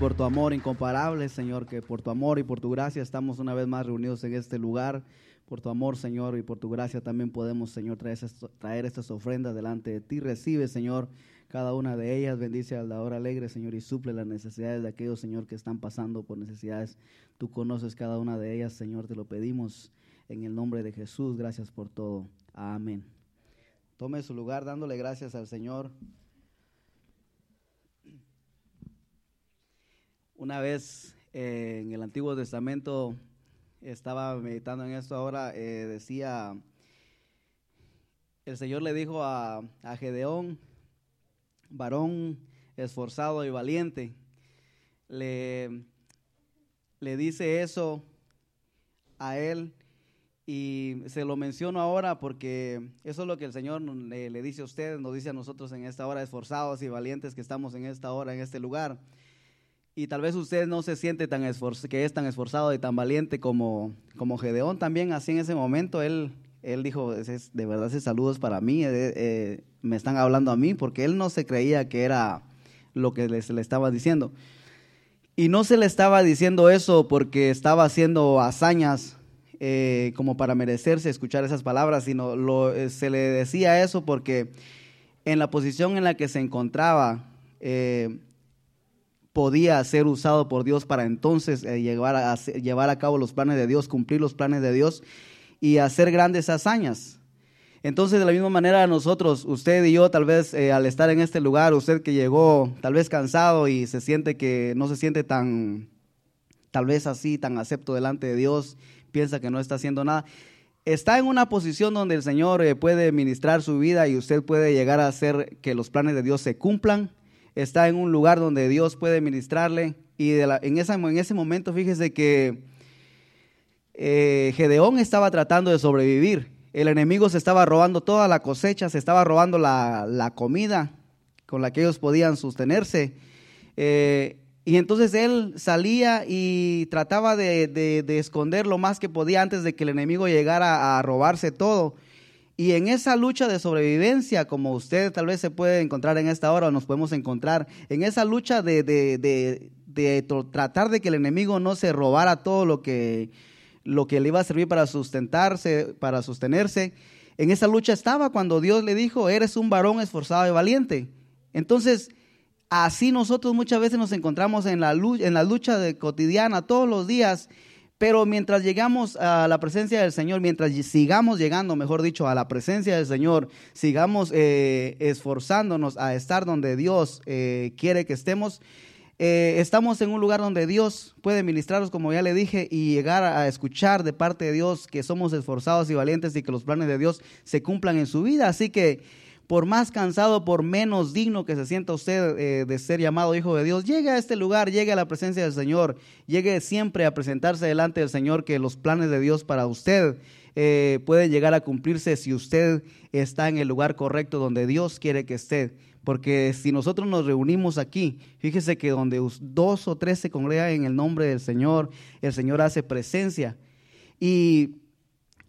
por tu amor incomparable, Señor, que por tu amor y por tu gracia estamos una vez más reunidos en este lugar. Por tu amor, Señor, y por tu gracia también podemos, Señor, traer, estas- ofrendas delante de ti. Recibe, Señor, cada una de ellas. Bendice al dador alegre, Señor, y suple las necesidades de aquellos, Señor, que están pasando por necesidades. Tú conoces cada una de ellas, Señor, te lo pedimos en el nombre de Jesús. Gracias por todo. Amén. Tome su lugar dándole gracias al Señor. Una vez eh, en el Antiguo Testamento estaba meditando en esto ahora, eh, decía, el Señor le dijo a, a Gedeón, varón esforzado y valiente, le, le dice eso a él y se lo menciono ahora porque eso es lo que el Señor le, le dice a ustedes, nos dice a nosotros en esta hora, esforzados y valientes que estamos en esta hora, en este lugar. Y tal vez usted no se siente tan que es tan esforzado y tan valiente como, como Gedeón también, así en ese momento él, él dijo, "Ese es- de verdad ese saludo es para mí, eh, eh, me están hablando a mí, porque él no se creía que era lo que se le estaba diciendo. Y no se le estaba diciendo eso porque estaba haciendo hazañas eh, como para merecerse escuchar esas palabras, sino eh, se le decía eso porque en la posición en la que se encontraba, podía ser usado por Dios para entonces eh, llevar, a, llevar a cabo los planes de Dios, cumplir los planes de Dios y hacer grandes hazañas. Entonces, de la misma manera, nosotros, usted y yo, tal vez eh, al estar en este lugar, usted que llegó tal vez cansado y se siente que no se siente tan, tal vez así, tan acepto delante de Dios, piensa que no está haciendo nada, está en una posición donde el Señor eh, puede ministrar su vida y usted puede llegar a hacer que los planes de Dios se cumplan. Está en un lugar donde Dios puede ministrarle y en, en ese momento fíjese que eh, Gedeón estaba tratando de sobrevivir. El enemigo se estaba robando toda la cosecha, se estaba robando la, la comida con la que ellos podían sostenerse. Eh, y entonces él salía y trataba de- de esconder lo más que podía antes de que el enemigo llegara a robarse todo. Y en esa lucha de sobrevivencia, como usted tal vez se puede encontrar en esta hora, o nos podemos encontrar, en esa lucha de, de- de- de tratar de que el enemigo no se robara todo lo que, lo que le iba a servir para sustentarse, para sostenerse, en esa lucha estaba cuando Dios le dijo, eres un varón esforzado y valiente. Entonces, así nosotros muchas veces nos encontramos en la lucha, en la lucha de cotidiana todos los días, pero mientras llegamos a la presencia del Señor, mientras sigamos llegando, mejor dicho, a la presencia del Señor, sigamos eh, esforzándonos a estar donde Dios eh, quiere que estemos, eh, estamos en un lugar donde Dios puede ministraros, como ya le dije, y llegar a escuchar de parte de Dios que somos esforzados y valientes y que los planes de Dios se cumplan en su vida. Así que por más cansado, por menos digno que se sienta usted eh, de ser llamado hijo de Dios, llegue a este lugar, llegue a la presencia del Señor, llegue siempre a presentarse delante del Señor, que los planes de Dios para usted eh, pueden llegar a cumplirse si usted está en el lugar correcto donde Dios quiere que esté. Porque si nosotros nos reunimos aquí, fíjese que donde dos o tres se congregan en el nombre del Señor, el Señor hace presencia. Y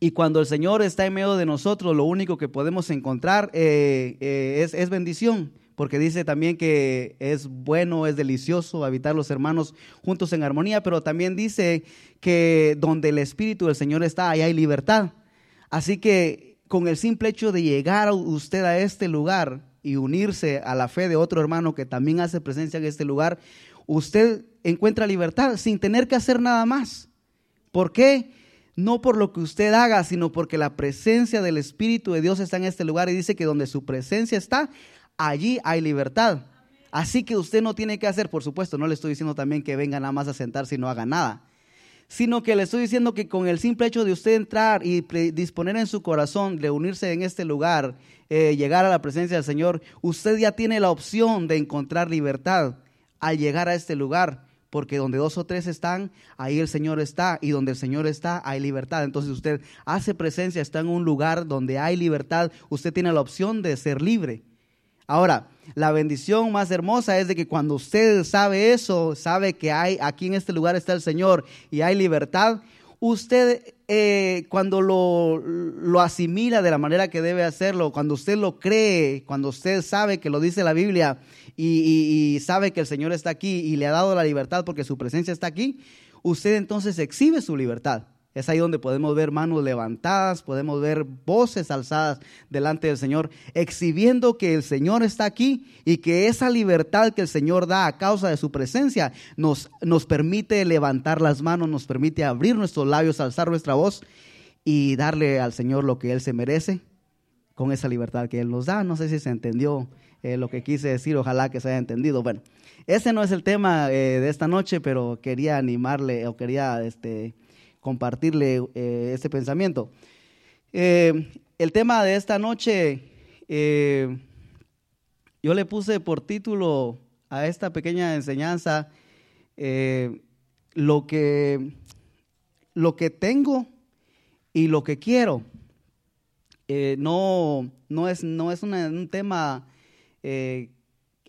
y cuando el Señor está en medio de nosotros, lo único que podemos encontrar eh, eh, es, es bendición, porque dice también que es bueno, es delicioso habitar los hermanos juntos en armonía, pero también dice que donde el Espíritu del Señor está, ahí hay libertad. Así que con el simple hecho de llegar usted a este lugar y unirse a la fe de otro hermano que también hace presencia en este lugar, usted encuentra libertad sin tener que hacer nada más. ¿Por qué? No por lo que usted haga, sino porque la presencia del Espíritu de Dios está en este lugar y dice que donde su presencia está, allí hay libertad. Así que usted no tiene que hacer, por supuesto, no le estoy diciendo también que venga nada más a sentarse y no haga nada, sino que le estoy diciendo que con el simple hecho de usted entrar y disponer en su corazón de unirse en este lugar, eh, llegar a la presencia del Señor, usted ya tiene la opción de encontrar libertad al llegar a este lugar. Porque donde dos o tres están, ahí el Señor está, y donde el Señor está, hay libertad. Entonces usted hace presencia, está en un lugar donde hay libertad, usted tiene la opción de ser libre. Ahora, la bendición más hermosa es de que cuando usted sabe eso, sabe que hay aquí en este lugar está el Señor y hay libertad, usted eh, cuando lo, lo, asimila de la manera que debe hacerlo, cuando usted lo cree, cuando usted sabe que lo dice la Biblia y, sabe que el Señor está aquí y le ha dado la libertad porque su presencia está aquí, usted entonces exhibe su libertad. Es ahí donde podemos ver manos levantadas, podemos ver voces alzadas delante del Señor, exhibiendo que el Señor está aquí y que esa libertad que el Señor da a causa de su presencia nos, nos permite levantar las manos, nos permite abrir nuestros labios, alzar nuestra voz y darle al Señor lo que Él se merece con esa libertad que Él nos da. No sé si se entendió eh, lo que quise decir, ojalá que se haya entendido. Bueno, ese no es el tema eh, de esta noche, pero quería animarle o quería... este compartirle este pensamiento. El tema de esta noche, yo le puse por título a esta pequeña enseñanza lo, que, lo que tengo y lo que quiero. no, no es, no es un tema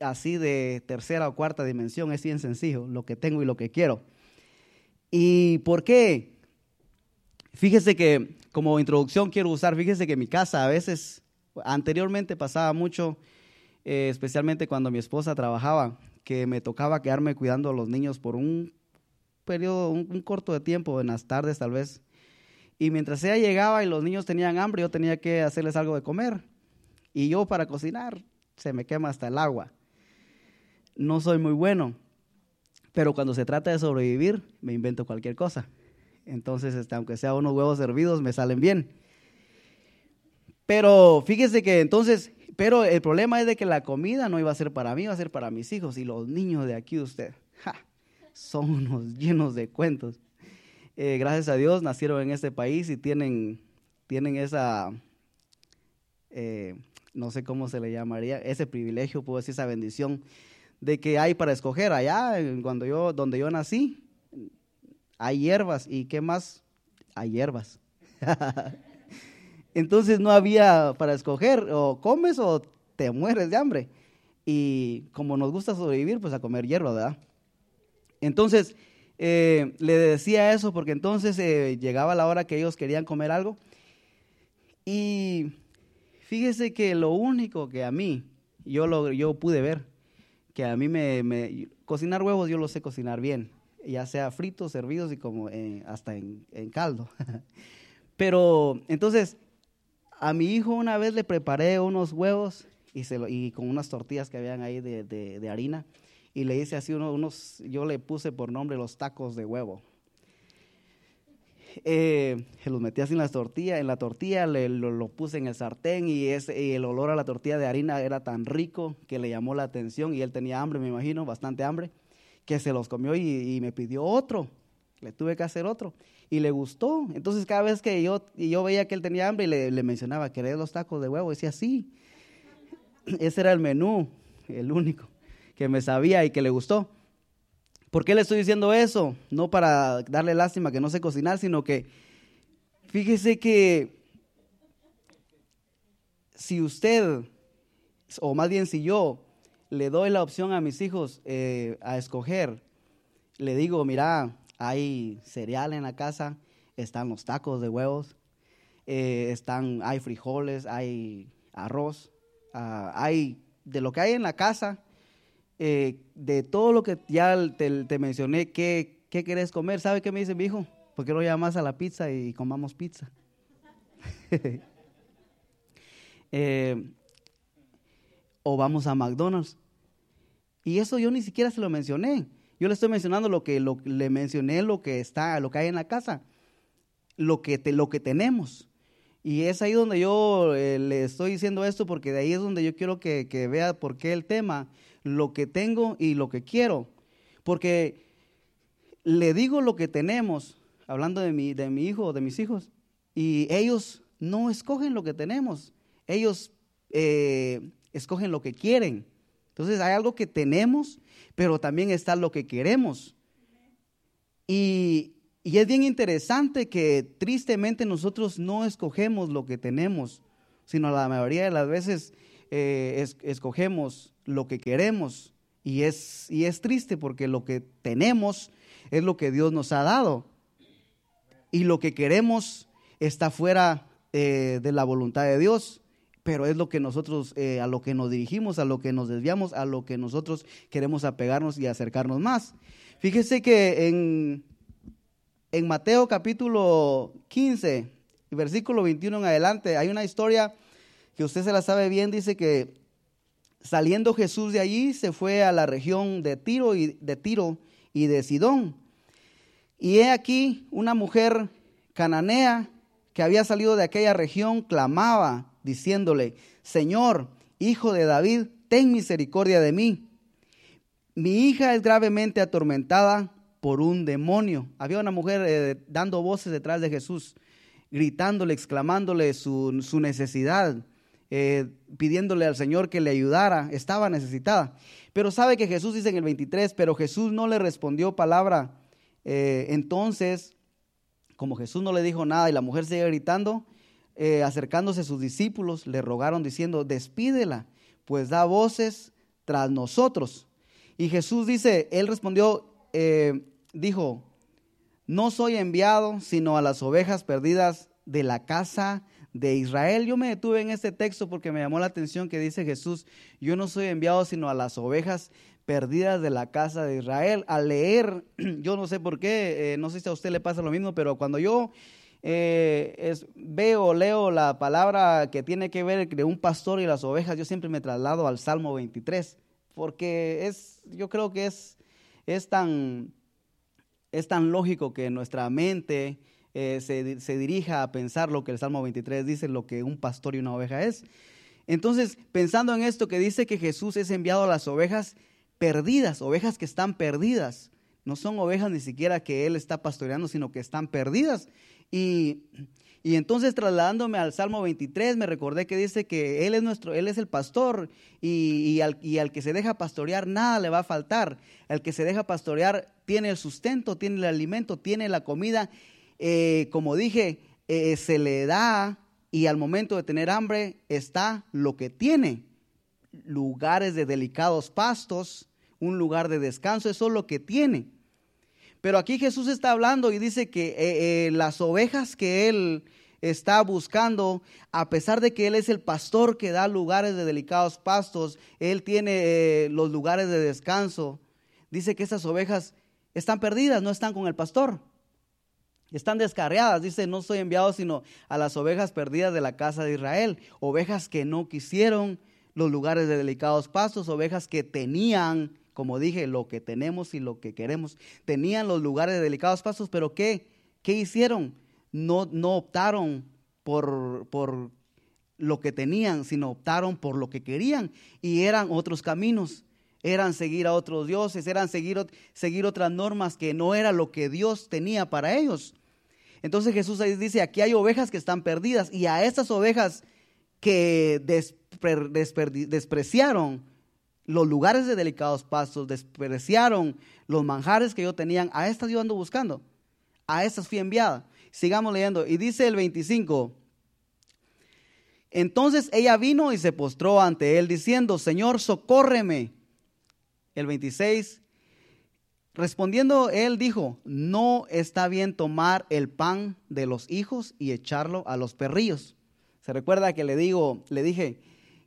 así de tercera o cuarta dimensión, es bien sencillo, lo que tengo y lo que quiero. ¿Y por qué? Fíjese que como introducción quiero usar, fíjese que mi casa a veces, anteriormente pasaba mucho, eh, especialmente cuando mi esposa trabajaba, que me tocaba quedarme cuidando a los niños por un periodo, un, corto de tiempo, en las tardes tal vez. Y mientras ella llegaba y los niños tenían hambre, yo tenía que hacerles algo de comer. Y yo para cocinar se me quema hasta el agua. No soy muy bueno, pero cuando se trata de sobrevivir, me invento cualquier cosa. Entonces, este, aunque sea unos huevos hervidos, me salen bien. Pero fíjese que entonces, pero el problema es de que la comida no iba a ser para mí, iba a ser para mis hijos y los niños de aquí usted. son unos llenos de cuentos. Eh, gracias a Dios nacieron en este país y tienen, tienen esa, eh, no sé cómo se le llamaría, ese privilegio, puedo decir, esa bendición de que hay para escoger allá, cuando yo, donde yo nací, hay hierbas. ¿Y qué más? Hay hierbas. Entonces no había para escoger, o comes o te mueres de hambre. Y como nos gusta sobrevivir, pues a comer hierba, ¿verdad? Entonces, eh, le decía eso porque entonces eh, llegaba la hora que ellos querían comer algo. Y fíjese que lo único que a mí, yo, lo, yo pude ver, que a mí me, me, cocinar huevos yo lo sé cocinar bien ya sea fritos, servidos y como hasta en, caldo. Pero entonces, a mi hijo una vez le preparé unos huevos y, se y con unas tortillas que habían ahí de, harina y le hice así unos, yo le puse por nombre los tacos de huevo. Eh, se los metí así en la tortilla, en la tortilla le, lo, puse en el sartén y, ese, el olor a la tortilla de harina era tan rico que le llamó la atención y él tenía hambre, me imagino, bastante hambre que se los comió y, me pidió otro. Le tuve que hacer otro. Y le gustó. Entonces cada vez que yo, y yo veía que él tenía hambre y le, mencionaba, ¿querés los tacos de huevo? Decía, sí. Ese era el menú, el único que me sabía y que le gustó. ¿Por qué le estoy diciendo eso? No para darle lástima que no sé cocinar, sino que fíjese que si usted, o más bien si yo, le doy la opción a mis hijos eh, a escoger. Le digo, mira, hay cereal en la casa, están los tacos de huevos, eh, están, hay frijoles, hay arroz, ah, hay de lo que hay en la casa, eh, de todo lo que ya te, mencioné, ¿qué, ¿qué querés comer? ¿Sabe qué me dice mi hijo? ¿Por no llamas a la pizza y comamos pizza? o vamos a McDonald's. Y eso yo ni siquiera se lo mencioné. Yo le estoy mencionando lo que le mencioné, lo que está, lo que hay en la casa, lo que, te, lo que tenemos. Y es ahí donde yo eh, le estoy diciendo esto, porque de ahí es donde yo quiero que, vea por qué el tema, lo que tengo y lo que quiero. Porque le digo lo que tenemos, hablando de mi, de mi hijo, de mis hijos, y ellos no escogen lo que tenemos, ellos eh, escogen lo que quieren. Entonces hay algo que tenemos, pero también está lo que queremos. Y, y es bien interesante que tristemente nosotros no escogemos lo que tenemos, sino la mayoría de las veces eh, escogemos lo que queremos. Y es, y es triste porque lo que tenemos es lo que Dios nos ha dado. Y lo que queremos está fuera eh, de la voluntad de Dios pero es lo que nosotros, eh, a lo que nos dirigimos, a lo que nos desviamos, a lo que nosotros queremos apegarnos y acercarnos más. Fíjese que en, en Mateo capítulo 15, versículo 21 en adelante, hay una historia que usted se la sabe bien, dice que saliendo Jesús de allí se fue a la región de Tiro y de Tiro y de Sidón. Y he aquí una mujer cananea que había salido de aquella región clamaba diciéndole, Señor, hijo de David, ten misericordia de mí. Mi hija es gravemente atormentada por un demonio. Había una mujer eh, dando voces detrás de Jesús, gritándole, exclamándole su, necesidad, eh, pidiéndole al Señor que le ayudara. Estaba necesitada. Pero sabe que Jesús dice en el 23, pero Jesús no le respondió palabra. Eh, entonces, como Jesús no le dijo nada y la mujer sigue gritando, eh, acercándose a sus discípulos, le rogaron diciendo, despídela, pues da voces tras nosotros. Y Jesús dice, él respondió, dijo, no soy enviado sino a las ovejas perdidas de la casa de Israel. Yo me detuve en este texto porque me llamó la atención que dice Jesús, yo no soy enviado sino a las ovejas perdidas de la casa de Israel. Al leer, yo no sé por qué, eh, no sé si a usted le pasa lo mismo, pero cuando yo eh, es, veo, leo la palabra que tiene que ver de un pastor y las ovejas, yo siempre me traslado al Salmo 23, porque es, yo creo que es, es, tan, es tan lógico que nuestra mente eh, se, se dirija a pensar lo que el Salmo 23 dice, lo que un pastor y una oveja es. Entonces, pensando en esto que dice que Jesús es enviado a las ovejas perdidas, ovejas que están perdidas, no son ovejas ni siquiera que Él está pastoreando, sino que están perdidas. Y, entonces trasladándome al Salmo 23, me recordé que dice que Él es nuestro, Él es el pastor y, al, que se deja pastorear nada le va a faltar. El que se deja pastorear tiene el sustento, tiene el alimento, tiene la comida. Eh, como dije, eh, se le da y al momento de tener hambre está lo que tiene. Lugares de delicados pastos, un lugar de descanso, eso es lo que tiene. Pero aquí Jesús está hablando y dice que eh, las ovejas que Él está buscando, a pesar de que Él es el pastor que da lugares de delicados pastos, Él tiene los lugares de descanso, dice que esas ovejas están perdidas, no están con el pastor. Están descarriadas, dice, no soy enviado sino a las ovejas perdidas de la casa de Israel, ovejas que no quisieron los lugares de delicados pastos, ovejas que tenían como dije, lo que tenemos y lo que queremos. Tenían los lugares de delicados pasos, pero ¿qué? ¿Qué hicieron? No, no optaron por, por lo que tenían, sino optaron por lo que querían. Y eran otros caminos, eran seguir a otros dioses, eran seguir, seguir otras normas que no era lo que Dios tenía para ellos. Entonces Jesús dice, aquí hay ovejas que están perdidas y a estas ovejas que despreciaron los lugares de delicados pastos, despreciaron los manjares que yo tenían. A estas yo ando buscando. A estas fui enviada. Sigamos leyendo. Y dice el 25. Entonces ella vino y se postró ante él diciendo, Señor, socórreme. El 26. Respondiendo él dijo, no está bien tomar el pan de los hijos y echarlo a los perrillos. Se recuerda que le digo, le dije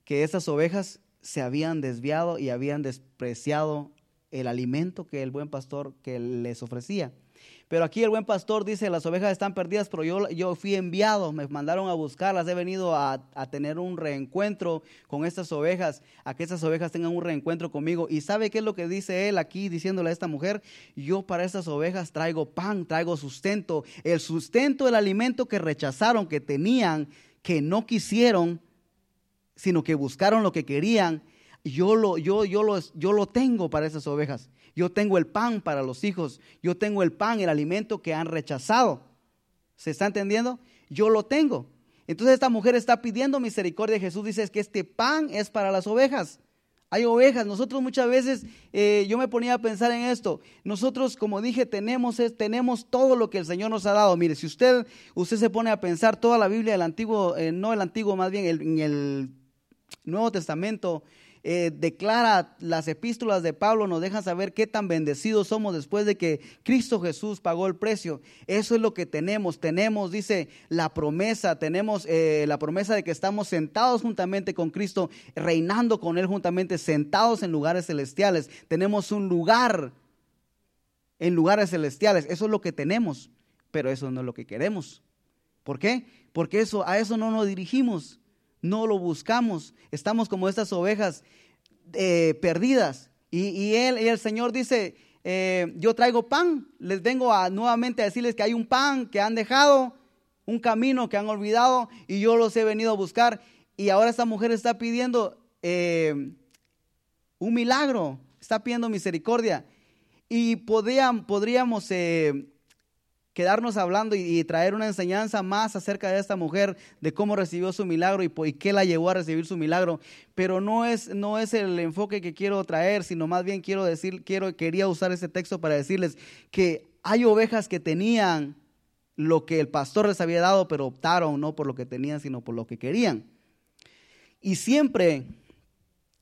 que esas ovejas se habían desviado y habían despreciado el alimento que el buen pastor que les ofrecía. Pero aquí el buen pastor dice, las ovejas están perdidas, pero yo, yo fui enviado, me mandaron a buscarlas, he venido a, a, tener un reencuentro con estas ovejas, a que estas ovejas tengan un reencuentro conmigo. ¿Y sabe qué es lo que dice él aquí diciéndole a esta mujer? Yo para estas ovejas traigo pan, traigo sustento, el sustento, el alimento que rechazaron, que tenían, que no quisieron, sino que buscaron lo que querían. Yo lo, yo, yo, lo, yo lo tengo para esas ovejas. Yo tengo el pan para los hijos. Yo tengo el pan, el alimento que han rechazado. ¿Se está entendiendo? Yo lo tengo. Entonces esta mujer está pidiendo misericordia. Jesús dice que este pan es para las ovejas. Hay ovejas. Nosotros muchas veces, eh, yo me ponía a pensar en esto. Nosotros, como dije, tenemos, tenemos todo lo que el Señor nos ha dado. Mire, si usted, usted se pone a pensar toda la Biblia del Antiguo, eh, no el Antiguo, más bien el, en el Nuevo Testamento, eh, declara las epístolas de Pablo, nos dejan saber qué tan bendecidos somos después de que Cristo Jesús pagó el precio. Eso es lo que tenemos. Tenemos, dice, la promesa, tenemos eh, la promesa de que estamos sentados juntamente con Cristo, reinando con Él juntamente, sentados en lugares celestiales. Tenemos un lugar en lugares celestiales. Eso es lo que tenemos, pero eso no es lo que queremos. ¿Por qué? Porque eso, a eso no nos dirigimos no lo buscamos. Estamos como estas ovejas eh, perdidas. Y, él, y el Señor dice, eh, yo traigo pan, les vengo a, nuevamente a decirles que hay un pan que han dejado, un camino que han olvidado y yo los he venido a buscar. Y ahora esta mujer está pidiendo eh, un milagro, está pidiendo misericordia. Y podríamos quedarnos hablando y, traer una enseñanza más acerca de esta mujer, de cómo recibió su milagro y, y, qué la llevó a recibir su milagro. Pero no es, no es el enfoque que quiero traer, sino más bien quiero decir, quiero, quería usar ese texto para decirles que hay ovejas que tenían lo que el pastor les había dado, pero optaron no por lo que tenían, sino por lo que querían. Y siempre,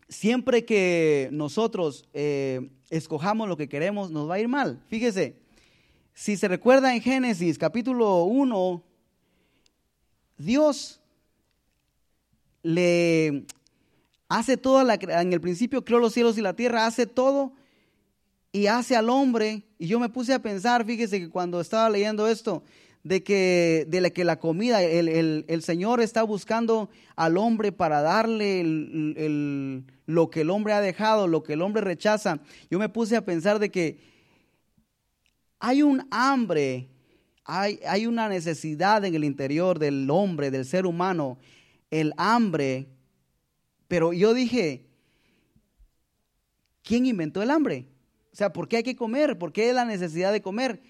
siempre que nosotros eh, escojamos lo que queremos, nos va a ir mal. Fíjese, si se recuerda en Génesis capítulo 1, Dios le hace toda la en el principio creó los cielos y la tierra, hace todo y hace al hombre. Y yo me puse a pensar, fíjese que cuando estaba leyendo esto, de que, de la, que la comida, el, Señor está buscando al hombre para darle lo que el hombre ha dejado, lo que el hombre rechaza. Yo me puse a pensar de que hay un hambre, hay, hay una necesidad en el interior del hombre, del ser humano, el hambre. Pero yo dije, ¿quién inventó el hambre? O sea, ¿por qué hay que comer? ¿Por qué la necesidad de comer?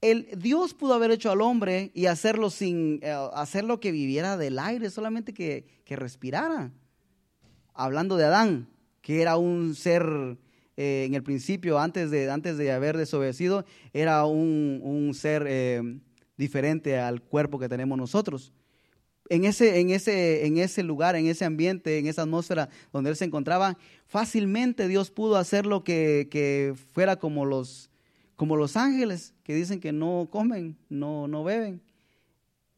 El, Dios pudo haber hecho al hombre y hacerlo sin eh, hacerlo que viviera del aire, solamente que, que respirara. Hablando de Adán, que era un ser eh, en el principio, antes de, antes de haber desobedecido, era un, ser eh, diferente al cuerpo que tenemos nosotros. En ese, en, ese, en ese lugar, en ese ambiente, en esa atmósfera donde él se encontraba, fácilmente Dios pudo hacer lo que, que fuera como los, como los ángeles que dicen que no comen, no, no beben,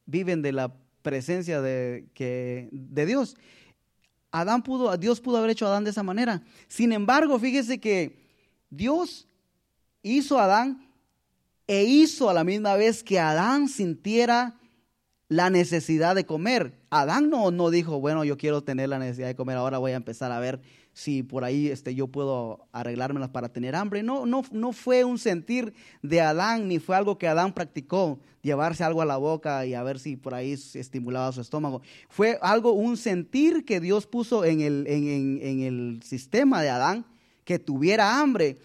viven de la presencia de, que, de Dios. Adán pudo, Dios pudo haber hecho a Adán de esa manera. Sin embargo, fíjese que Dios hizo a Adán e hizo a la misma vez que Adán sintiera la necesidad de comer. Adán no, no dijo, bueno, yo quiero tener la necesidad de comer, ahora voy a empezar a ver si por ahí este, yo puedo arreglármelas para tener hambre. No, no, no fue un sentir de Adán, ni fue algo que Adán practicó, llevarse algo a la boca y a ver si por ahí estimulaba su estómago. Fue algo, un sentir que Dios puso en el, en el sistema de Adán, que tuviera hambre.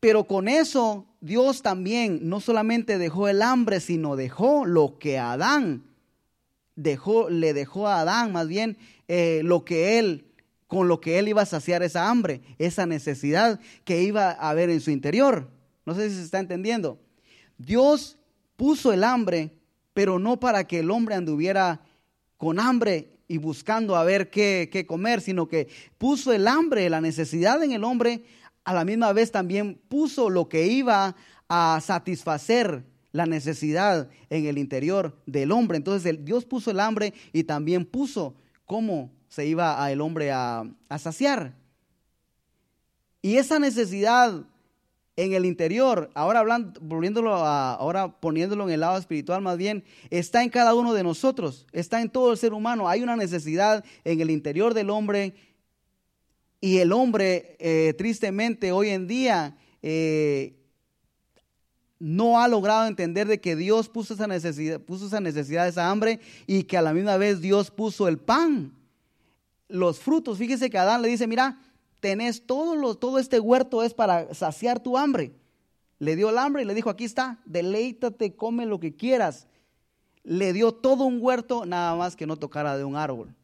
Pero con eso Dios también no solamente dejó el hambre, sino dejó lo que Adán dejó, le dejó a Adán más bien eh, lo que él, con lo que él iba a saciar esa hambre, esa necesidad que iba a haber en su interior. No sé si se está entendiendo. Dios puso el hambre, pero no para que el hombre anduviera con hambre y buscando a ver qué, qué comer, sino que puso el hambre, la necesidad en el hombre, a la misma vez también puso lo que iba a satisfacer la necesidad en el interior del hombre. Entonces Dios puso el hambre y también puso cómo se iba el hombre a, saciar. Y esa necesidad en el interior, ahora hablando, volviéndolo a, ahora poniéndolo en el lado espiritual más bien, está en cada uno de nosotros, está en todo el ser humano. Hay una necesidad en el interior del hombre y el hombre eh, tristemente hoy en día eh, no ha logrado entender de que Dios puso esa necesidad, puso esa necesidad, esa hambre, y que a la misma vez Dios puso el pan, los frutos. Fíjese que Adán le dice, mira, tenés todo, lo, todo este huerto es para saciar tu hambre. Le dio el hambre y le dijo, aquí está, deleítate, come lo que quieras. Le dio todo un huerto, nada más que no tocara de un árbol.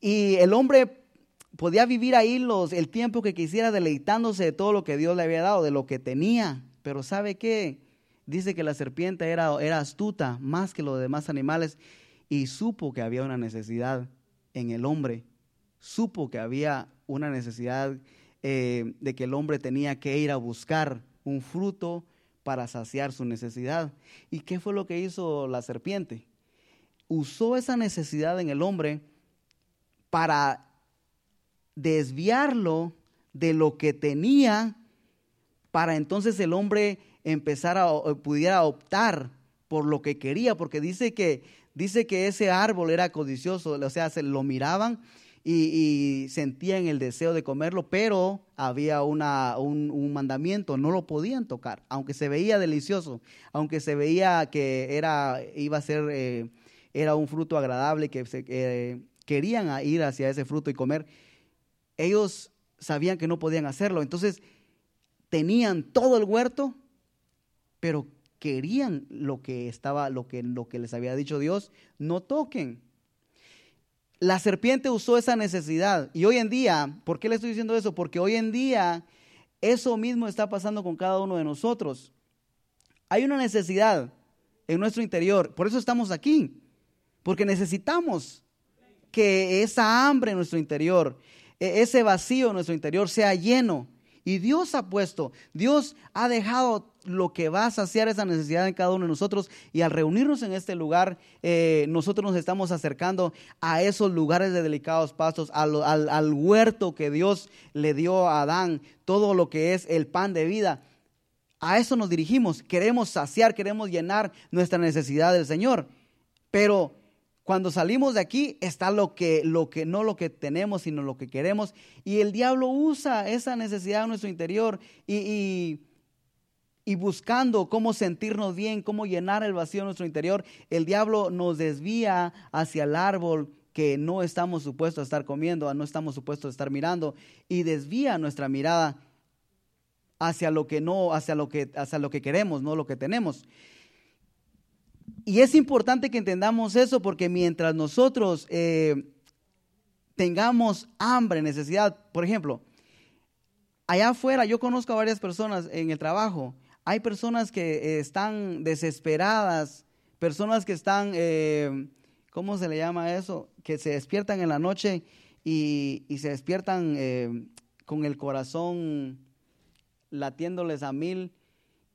Y el hombre podía vivir ahí los, el tiempo que quisiera deleitándose de todo lo que Dios le había dado, de lo que tenía. Pero ¿sabe qué? Dice que la serpiente era, era astuta más que los demás animales y supo que había una necesidad en el hombre. Supo que había una necesidad eh, de que el hombre tenía que ir a buscar un fruto para saciar su necesidad. ¿Y qué fue lo que hizo la serpiente? Usó esa necesidad en el hombre para desviarlo de lo que tenía para entonces el hombre empezar a pudiera optar por lo que quería, porque dice que dice que ese árbol era codicioso, o sea, se lo miraban y, sentían el deseo de comerlo, pero había una, un, mandamiento, no lo podían tocar, aunque se veía delicioso, aunque se veía que era, iba a ser, eh, era un fruto agradable, que querían ir hacia ese fruto y comer, ellos sabían que no podían hacerlo, entonces tenían todo el huerto, pero querían lo que estaba, lo que, lo que les había dicho Dios, no toquen. La serpiente usó esa necesidad. Y hoy en día, ¿por qué le estoy diciendo eso? Porque hoy en día eso mismo está pasando con cada uno de nosotros. Hay una necesidad en nuestro interior. Por eso estamos aquí. Porque necesitamos que esa hambre en nuestro interior, e-, ese vacío en nuestro interior sea lleno. Y Dios ha puesto, Dios ha dejado lo que va a saciar esa necesidad en cada uno de nosotros. Y al reunirnos en este lugar, eh, nosotros nos estamos acercando a esos lugares de delicados pastos, al, al huerto que Dios le dio a Adán, todo lo que es el pan de vida. A eso nos dirigimos. Queremos saciar, queremos llenar nuestra necesidad del Señor. Pero cuando salimos de aquí está lo que, lo que, no lo que tenemos, sino lo que queremos. Y el diablo usa esa necesidad en nuestro interior y, y, buscando cómo sentirnos bien, cómo llenar el vacío en nuestro interior, el diablo nos desvía hacia el árbol que no estamos supuestos a estar comiendo, no estamos supuestos a estar mirando y desvía nuestra mirada hacia lo que no, hacia lo que, hacia lo que queremos, no lo que tenemos. Y es importante que entendamos eso porque mientras nosotros eh, tengamos hambre, necesidad, por ejemplo, allá afuera yo conozco a varias personas en el trabajo, hay personas que eh, están desesperadas, personas que están, eh, ¿cómo se le llama eso? Que se despiertan en la noche y, y se despiertan con el corazón latiéndoles a mil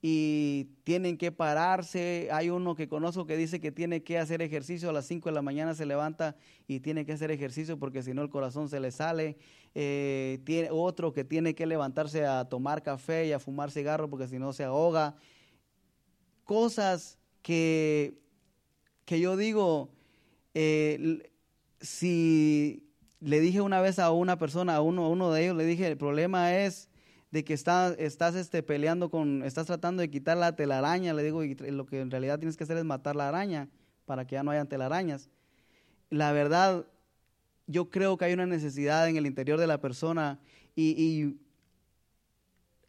y tienen que pararse. Hay uno que conozco que dice que tiene que hacer ejercicio a las 5 de la mañana, se levanta y tiene que hacer ejercicio porque si no el corazón se le sale. Eh, tiene otro que tiene que levantarse a tomar café y a fumar cigarro porque si no se ahoga. Cosas que, que yo digo, eh, si le dije una vez a una persona, a uno, a uno de ellos, le dije, el problema es de que estás, estás este, peleando con, estás tratando de quitar la telaraña, le digo, y lo que en realidad tienes que hacer es matar la araña para que ya no hayan telarañas. La verdad, yo creo que hay una necesidad en el interior de la persona y,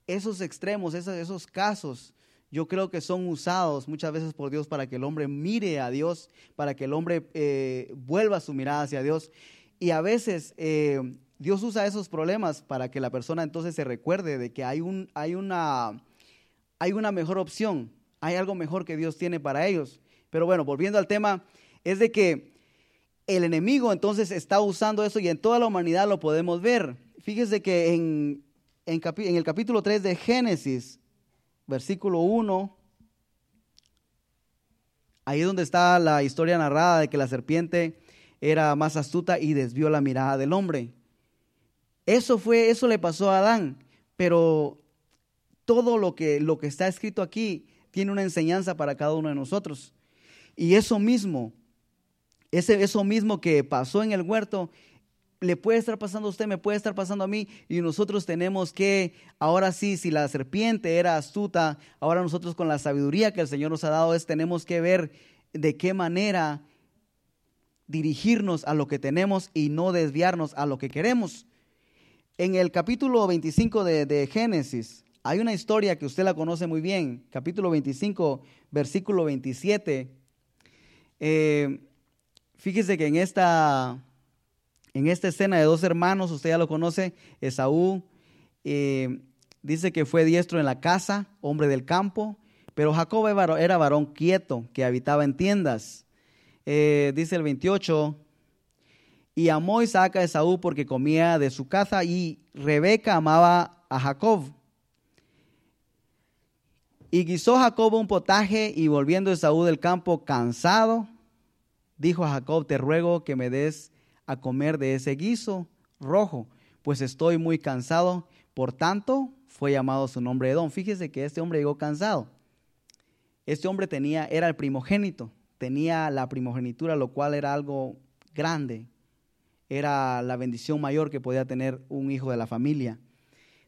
esos extremos, esos, esos casos, yo creo que son usados muchas veces por Dios para que el hombre mire a Dios, para que el hombre eh, vuelva su mirada hacia Dios. Y a veces eh, Dios usa esos problemas para que la persona entonces se recuerde de que hay, un, hay, una, hay una mejor opción, hay algo mejor que Dios tiene para ellos. Pero bueno, volviendo al tema, es de que el enemigo entonces está usando eso y en toda la humanidad lo podemos ver. Fíjese que en, en, en el capítulo 3 de Génesis, versículo 1, ahí es donde está la historia narrada de que la serpiente era más astuta y desvió la mirada del hombre. Eso fue, eso le pasó a Adán, pero todo lo que, lo que está escrito aquí tiene una enseñanza para cada uno de nosotros. Y eso mismo, ese, eso mismo que pasó en el huerto, le puede estar pasando a usted, me puede estar pasando a mí, y nosotros tenemos que, ahora sí, si la serpiente era astuta, ahora nosotros con la sabiduría que el Señor nos ha dado es, tenemos que ver de qué manera dirigirnos a lo que tenemos y no desviarnos a lo que queremos. En el capítulo 25 de, Génesis hay una historia que usted la conoce muy bien, capítulo 25, versículo 27. Eh, fíjese que en esta, En esta escena de dos hermanos, usted ya lo conoce, Esaú eh, dice que fue diestro en la casa, hombre del campo, pero Jacob era varón quieto, que habitaba en tiendas. Eh, dice el 28, y amó Isaac a Esaú porque comía de su caza, y Rebeca amaba a Jacob. Y guisó Jacob un potaje, y volviendo Esaú del campo cansado, dijo a Jacob, te ruego que me des a comer de ese guiso rojo, pues estoy muy cansado. Por tanto, fue llamado su nombre Edom. Fíjese que este hombre llegó cansado. Este hombre tenía, era el primogénito, tenía la primogenitura, lo cual era algo grande. Era la bendición mayor que podía tener un hijo de la familia.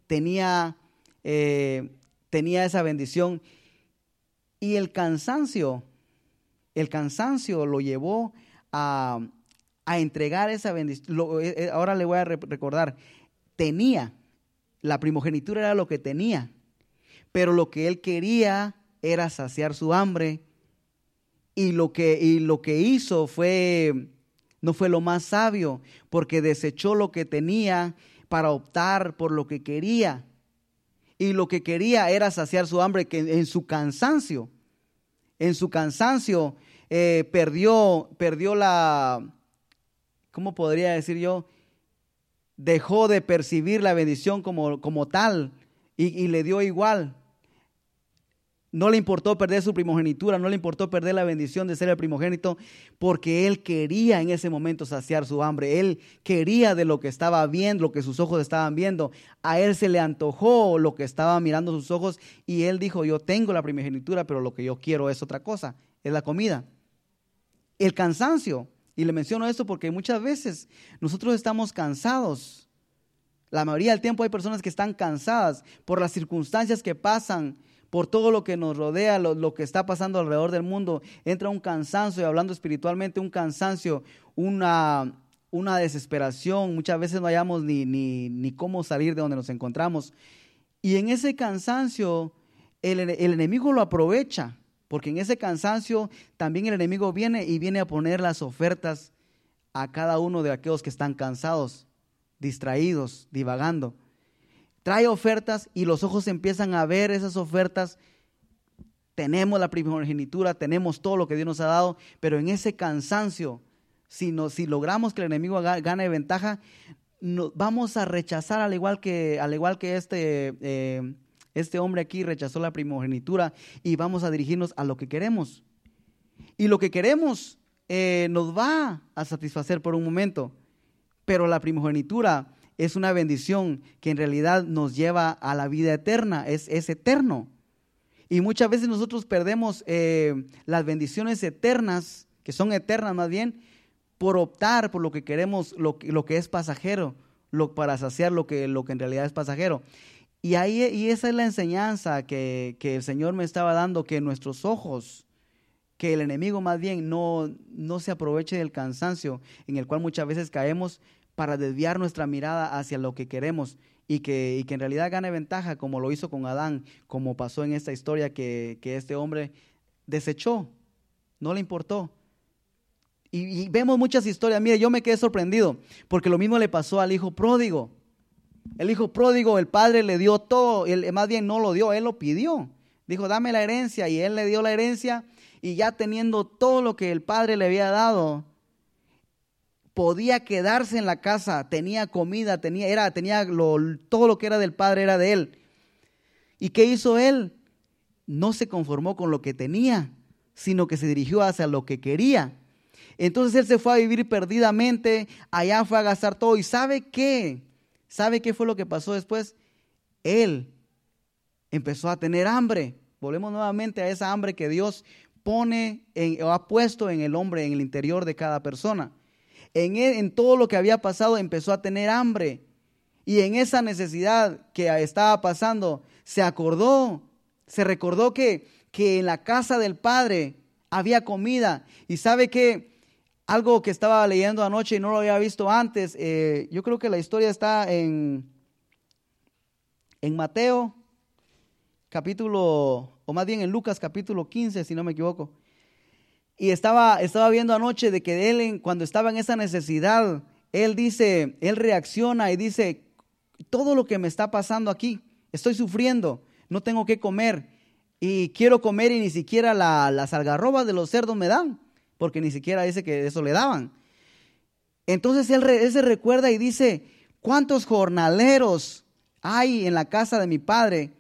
Tenía, eh, tenía esa bendición. Y el cansancio, el cansancio lo llevó a, a entregar esa bendición. Eh, eh, ahora le voy a recordar, tenía, la primogenitura era lo que tenía, pero lo que él quería era saciar su hambre y lo que, y lo que hizo fue, no fue lo más sabio, porque desechó lo que tenía para optar por lo que quería. Y lo que quería era saciar su hambre, que en su cansancio, en su cansancio eh, perdió, perdió la, ¿cómo podría decir yo? Dejó de percibir la bendición como, como tal y, le dio igual. No le importó perder su primogenitura, no le importó perder la bendición de ser el primogénito, porque él quería en ese momento saciar su hambre. Él quería de lo que estaba viendo, lo que sus ojos estaban viendo. A él se le antojó lo que estaba mirando sus ojos y él dijo, yo tengo la primogenitura, pero lo que yo quiero es otra cosa, es la comida. El cansancio y le menciono esto porque muchas veces nosotros estamos cansados. La mayoría del tiempo hay personas que están cansadas por las circunstancias que pasan, por todo lo que nos rodea, lo, que está pasando alrededor del mundo. Entra un cansancio, y hablando espiritualmente, un cansancio, una, una desesperación. Muchas veces no hayamos ni, ni, ni, cómo salir de donde nos encontramos. Y en ese cansancio, el, el enemigo lo aprovecha. Porque en ese cansancio también el enemigo viene y viene a poner las ofertas a cada uno de aquellos que están cansados, distraídos, divagando. Trae ofertas y los ojos empiezan a ver esas ofertas. Tenemos la primogenitura, tenemos todo lo que Dios nos ha dado, pero en ese cansancio, si, si logramos que el enemigo gane ventaja, vamos a rechazar al igual que, al igual que este... Eh, este hombre aquí rechazó la primogenitura y vamos a dirigirnos a lo que queremos. Y lo que queremos eh, nos va a satisfacer por un momento, pero la primogenitura es una bendición que en realidad nos lleva a la vida eterna, es, es eterno. Y muchas veces nosotros perdemos eh, las bendiciones eternas, que son eternas más bien, por optar por lo que queremos, lo, lo que es pasajero, lo, para saciar lo que, lo que en realidad es pasajero. Y, ahí, y esa es la enseñanza que, el Señor me estaba dando, que nuestros ojos, que el enemigo más bien no, no se aproveche del cansancio en el cual muchas veces caemos para desviar nuestra mirada hacia lo que queremos y que, en realidad gane ventaja, como lo hizo con Adán, como pasó en esta historia que, este hombre desechó, no le importó. Y, y, vemos muchas historias. Mire, yo me quedé sorprendido, porque lo mismo le pasó al hijo pródigo. El hijo pródigo, el padre le dio todo, él, más bien no lo dio, él lo pidió. Dijo, dame la herencia y él le dio la herencia y ya teniendo todo lo que el padre le había dado, podía quedarse en la casa, tenía comida, tenía, era, tenía todo lo que era del padre era de él. ¿Y qué hizo él? No se conformó con lo que tenía, sino que se dirigió hacia lo que quería. Entonces él se fue a vivir perdidamente, allá fue a gastar todo. ¿Y sabe qué? ¿Sabe qué fue lo que pasó después? Él empezó a tener hambre. Volvemos nuevamente a esa hambre que Dios pone en, o ha puesto en el hombre, en el interior de cada persona. En, en todo lo que había pasado empezó a tener hambre. Y en esa necesidad que estaba pasando, se acordó, se recordó que, que en la casa del Padre había comida. Y sabe que algo que estaba leyendo anoche y no lo había visto antes. Eh, yo creo que la historia está en, en Mateo, capítulo, o más bien en Lucas, capítulo 15, si no me equivoco. Y estaba, estaba viendo anoche de que él, cuando estaba en esa necesidad, él dice, él reacciona y dice, todo lo que me está pasando aquí, estoy sufriendo, no tengo que comer y quiero comer y ni siquiera la, las algarrobas de los cerdos me dan, porque ni siquiera dice que eso le daban. Entonces él, él se recuerda y dice, ¿cuántos jornaleros hay en la casa de mi padre?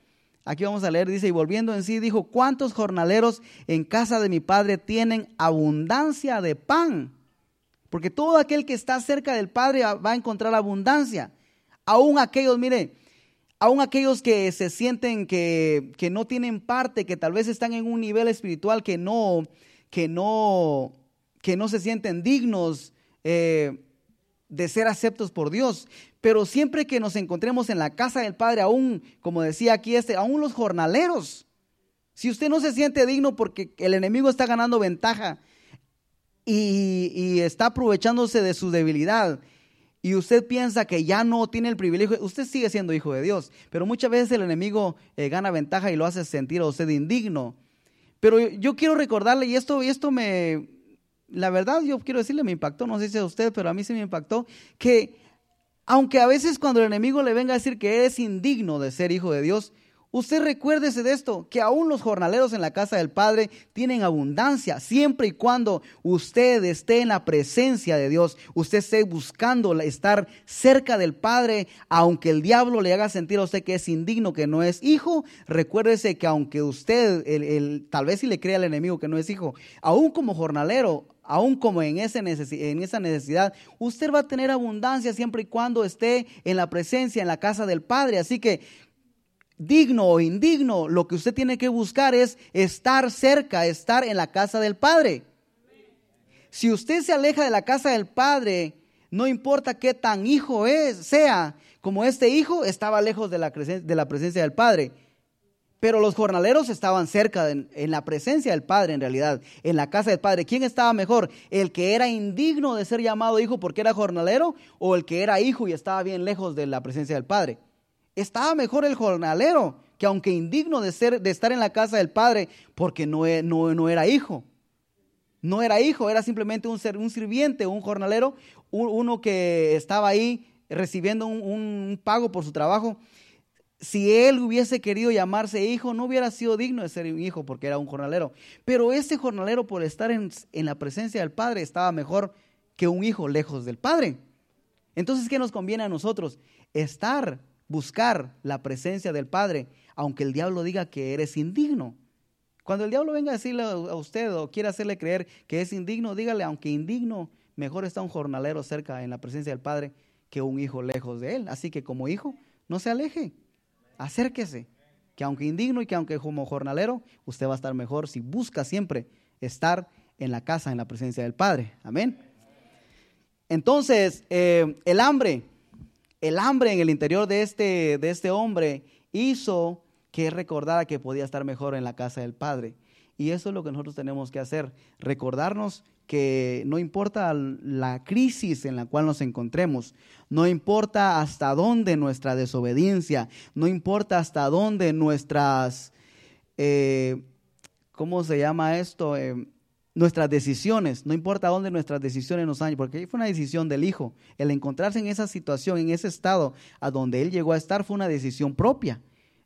Aquí vamos a leer, dice, y volviendo en sí, dijo, ¿cuántos jornaleros en casa de mi padre tienen abundancia de pan? Porque todo aquel que está cerca del Padre va a encontrar abundancia. Aún aquellos, mire, aún aquellos que se sienten que, que, no tienen parte, que tal vez están en un nivel espiritual que no, que no, que no se sienten dignos eh, de ser aceptos por Dios. Pero siempre que nos encontremos en la casa del Padre, aún, como decía aquí este, aún los jornaleros, si usted no se siente digno porque el enemigo está ganando ventaja y, está aprovechándose de su debilidad y usted piensa que ya no tiene el privilegio, usted sigue siendo hijo de Dios, pero muchas veces el enemigo eh, gana ventaja y lo hace sentir a usted indigno. Pero yo quiero recordarle, y esto, y esto me, la verdad yo quiero decirle, me impactó, no sé si a usted, pero a mí sí me impactó, que aunque a veces cuando el enemigo le venga a decir que es indigno de ser hijo de Dios, Usted recuérdese de esto, que aún los jornaleros en la casa del Padre tienen abundancia, siempre y cuando usted esté en la presencia de Dios, usted esté buscando estar cerca del Padre, aunque el diablo le haga sentir a usted que es indigno, que no es hijo, recuérdese que aunque usted, el, tal vez si le crea al enemigo que no es hijo, aún como jornalero, aún como en, ese en esa necesidad, usted va a tener abundancia siempre y cuando esté en la presencia, en la casa del Padre. Así que digno o indigno, lo que usted tiene que buscar es estar cerca, estar en la casa del Padre. Si usted se aleja de la casa del Padre, no importa qué tan hijo es, sea, como este hijo estaba lejos de la, de la presencia del Padre. Pero los jornaleros estaban cerca, en la presencia del Padre en realidad, en la casa del Padre. ¿Quién estaba mejor? ¿El que era indigno de ser llamado hijo porque era jornalero o el que era hijo y estaba bien lejos de la presencia del Padre? Estaba mejor el jornalero, que aunque indigno de, ser, de estar en la casa del padre, porque no, e, no, no era hijo. No era hijo, era simplemente un, ser, un sirviente, un jornalero, uno que estaba ahí recibiendo un, pago por su trabajo. Si él hubiese querido llamarse hijo, no hubiera sido digno de ser un hijo porque era un jornalero. Pero ese jornalero, por estar en, en la presencia del Padre, estaba mejor que un hijo lejos del Padre. Entonces, ¿qué nos conviene a nosotros? Estar buscar la presencia del Padre, aunque el diablo diga que eres indigno. Cuando el diablo venga a decirle a usted o quiera hacerle creer que es indigno, dígale, aunque indigno, mejor está un jornalero cerca en la presencia del Padre que un hijo lejos de él. Así que como hijo, no se aleje, acérquese, que aunque indigno y que aunque como jornalero, usted va a estar mejor si busca siempre estar en la casa, en la presencia del Padre. Amén. Entonces, eh, el hambre el hambre en el interior de este, de este hombre hizo que recordara que podía estar mejor en la casa del Padre. Y eso es lo que nosotros tenemos que hacer, recordarnos que no importa la crisis en la cual nos encontremos, no importa hasta dónde nuestra desobediencia, no importa hasta dónde nuestras, eh, ¿cómo se llama esto? Eh, nuestras decisiones, no importa dónde nuestras decisiones nos han, porque fue una decisión del hijo. El encontrarse en esa situación, en ese estado a donde él llegó a estar, fue una decisión propia.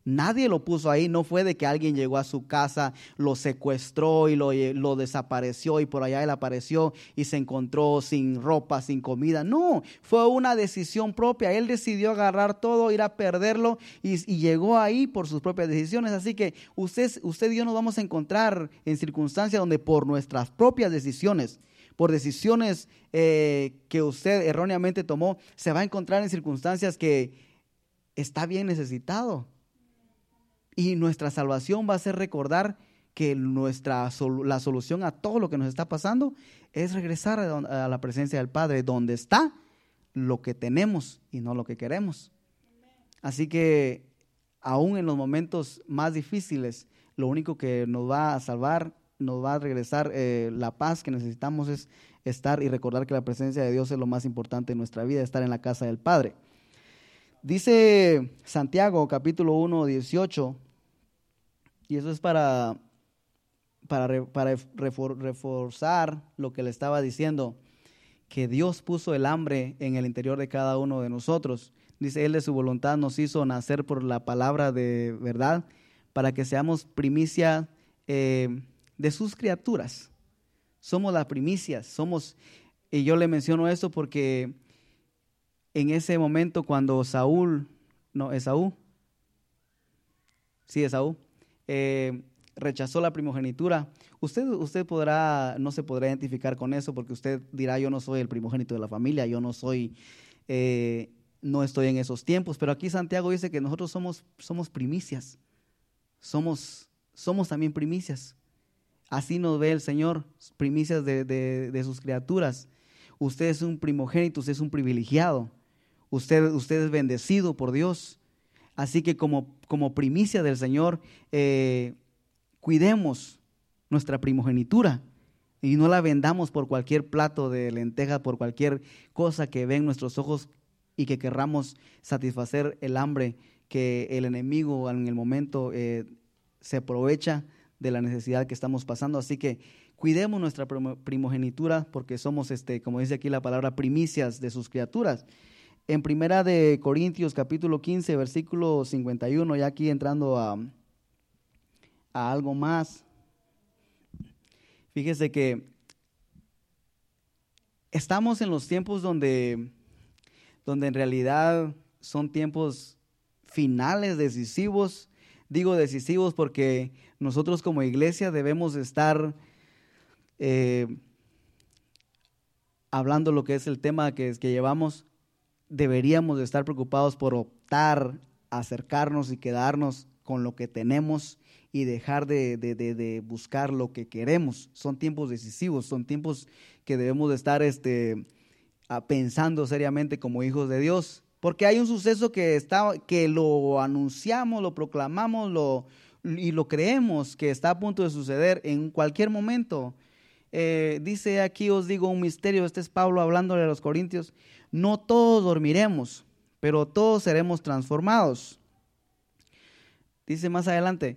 Nadie lo puso ahí, no fue de que alguien llegó a su casa, lo secuestró y lo, lo, desapareció y por allá él apareció y se encontró sin ropa, sin comida. No, fue una decisión propia. Él decidió agarrar todo, ir a perderlo y, llegó ahí por sus propias decisiones. Así que usted, usted y yo nos vamos a encontrar en circunstancias donde por nuestras propias decisiones, por decisiones eh, que usted erróneamente tomó, se va a encontrar en circunstancias que está bien necesitado y nuestra salvación va a ser recordar que nuestra, la solución a todo lo que nos está pasando es regresar a, la presencia del Padre, donde está lo que tenemos y no lo que queremos. Así que aún en los momentos más difíciles, lo único que nos va a salvar, nos va a regresar eh, la paz que necesitamos es estar y recordar que la presencia de Dios es lo más importante en nuestra vida, estar en la casa del Padre. Dice Santiago capítulo 1, 18, y eso es para, para, para reforzar lo que le estaba diciendo, que Dios puso el hambre en el interior de cada uno de nosotros. Dice, Él de su voluntad nos hizo nacer por la palabra de verdad para que seamos primicia eh, de sus criaturas. Somos las primicias, somos, y yo le menciono esto porque en ese momento cuando Saúl, no, Esaú, sí, Esaú, eh, rechazó la primogenitura, usted, usted podrá, no se podrá identificar con eso porque usted dirá, yo no soy el primogénito de la familia, yo no soy, eh, no estoy en esos tiempos, pero aquí Santiago dice que nosotros somos, somos primicias, somos, somos también primicias. Así nos ve el Señor, primicias de, de, sus criaturas. Usted es un primogénito, usted es un privilegiado, usted, usted es bendecido por Dios. Así que como, como primicia del Señor, eh, cuidemos nuestra primogenitura y no la vendamos por cualquier plato de lenteja, por cualquier cosa que ven nuestros ojos y que querramos satisfacer el hambre que el enemigo en el momento eh, se aprovecha de la necesidad que estamos pasando. Así que cuidemos nuestra primogenitura porque somos, este, como dice aquí la palabra, primicias de sus criaturas. En primera de Corintios capítulo 15, versículo 51, ya aquí entrando a, a algo más. Fíjese que estamos en los tiempos donde, donde en realidad son tiempos finales, decisivos. Digo decisivos porque nosotros como iglesia debemos estar eh, hablando lo que es el tema que, que llevamos. Deberíamos de estar preocupados por optar, acercarnos y quedarnos con lo que tenemos y dejar de, buscar lo que queremos. Son tiempos decisivos, son tiempos que debemos de estar este, pensando seriamente como hijos de Dios. Porque hay un suceso que, está, que lo anunciamos, lo proclamamos lo, y lo creemos que está a punto de suceder en cualquier momento. Eh, dice aquí, os digo un misterio, este es Pablo hablándole a los corintios, no todos dormiremos, pero todos seremos transformados. Dice más adelante,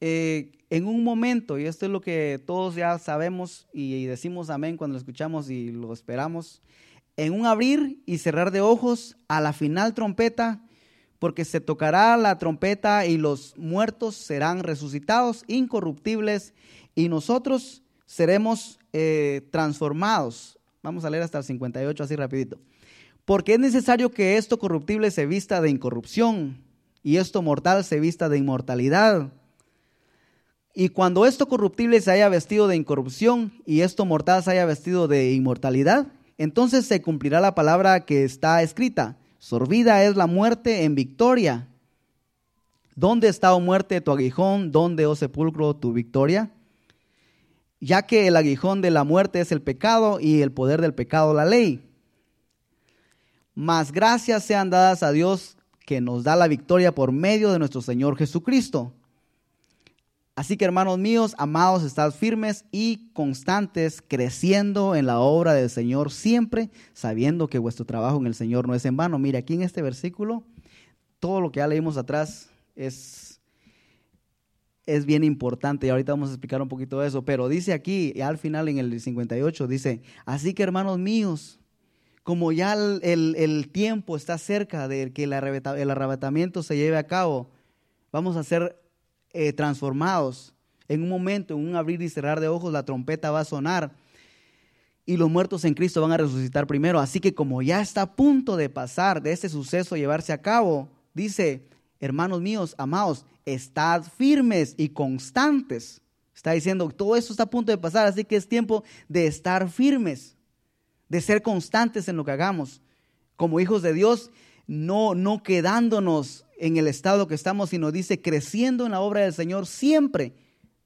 eh, en un momento, y esto es lo que todos ya sabemos y, decimos amén cuando lo escuchamos y lo esperamos, en un abrir y cerrar de ojos a la final trompeta, porque se tocará la trompeta y los muertos serán resucitados, incorruptibles, y nosotros seremos eh, transformados. Vamos a leer hasta el 58 así rapidito. Porque es necesario que esto corruptible se vista de incorrupción y esto mortal se vista de inmortalidad. Y cuando esto corruptible se haya vestido de incorrupción y esto mortal se haya vestido de inmortalidad, entonces se cumplirá la palabra que está escrita. Sorbida es la muerte en victoria. ¿Dónde está, oh muerte, tu aguijón? ¿Dónde, oh sepulcro, tu victoria? Ya que el aguijón de la muerte es el pecado y el poder del pecado la ley. Mas gracias sean dadas a Dios que nos da la victoria por medio de nuestro Señor Jesucristo. Así que hermanos míos, amados, estad firmes y constantes, creciendo en la obra del Señor siempre, sabiendo que vuestro trabajo en el Señor no es en vano. Mire, aquí en este versículo, todo lo que ya leímos atrás es, es bien importante y ahorita vamos a explicar un poquito de eso, pero dice aquí, al final en el 58, dice, así que hermanos míos, como ya el, tiempo está cerca de que el arrebatamiento se lleve a cabo, vamos a ser eh, transformados. En un momento, en un abrir y cerrar de ojos, la trompeta va a sonar y los muertos en Cristo van a resucitar primero. Así que como ya está a punto de pasar, de este suceso llevarse a cabo, dice, hermanos míos, amados, estad firmes y constantes. Está diciendo, todo esto está a punto de pasar, así que es tiempo de estar firmes, de ser constantes en lo que hagamos. Como hijos de Dios, no, no quedándonos en el estado que estamos, sino dice creciendo en la obra del Señor siempre.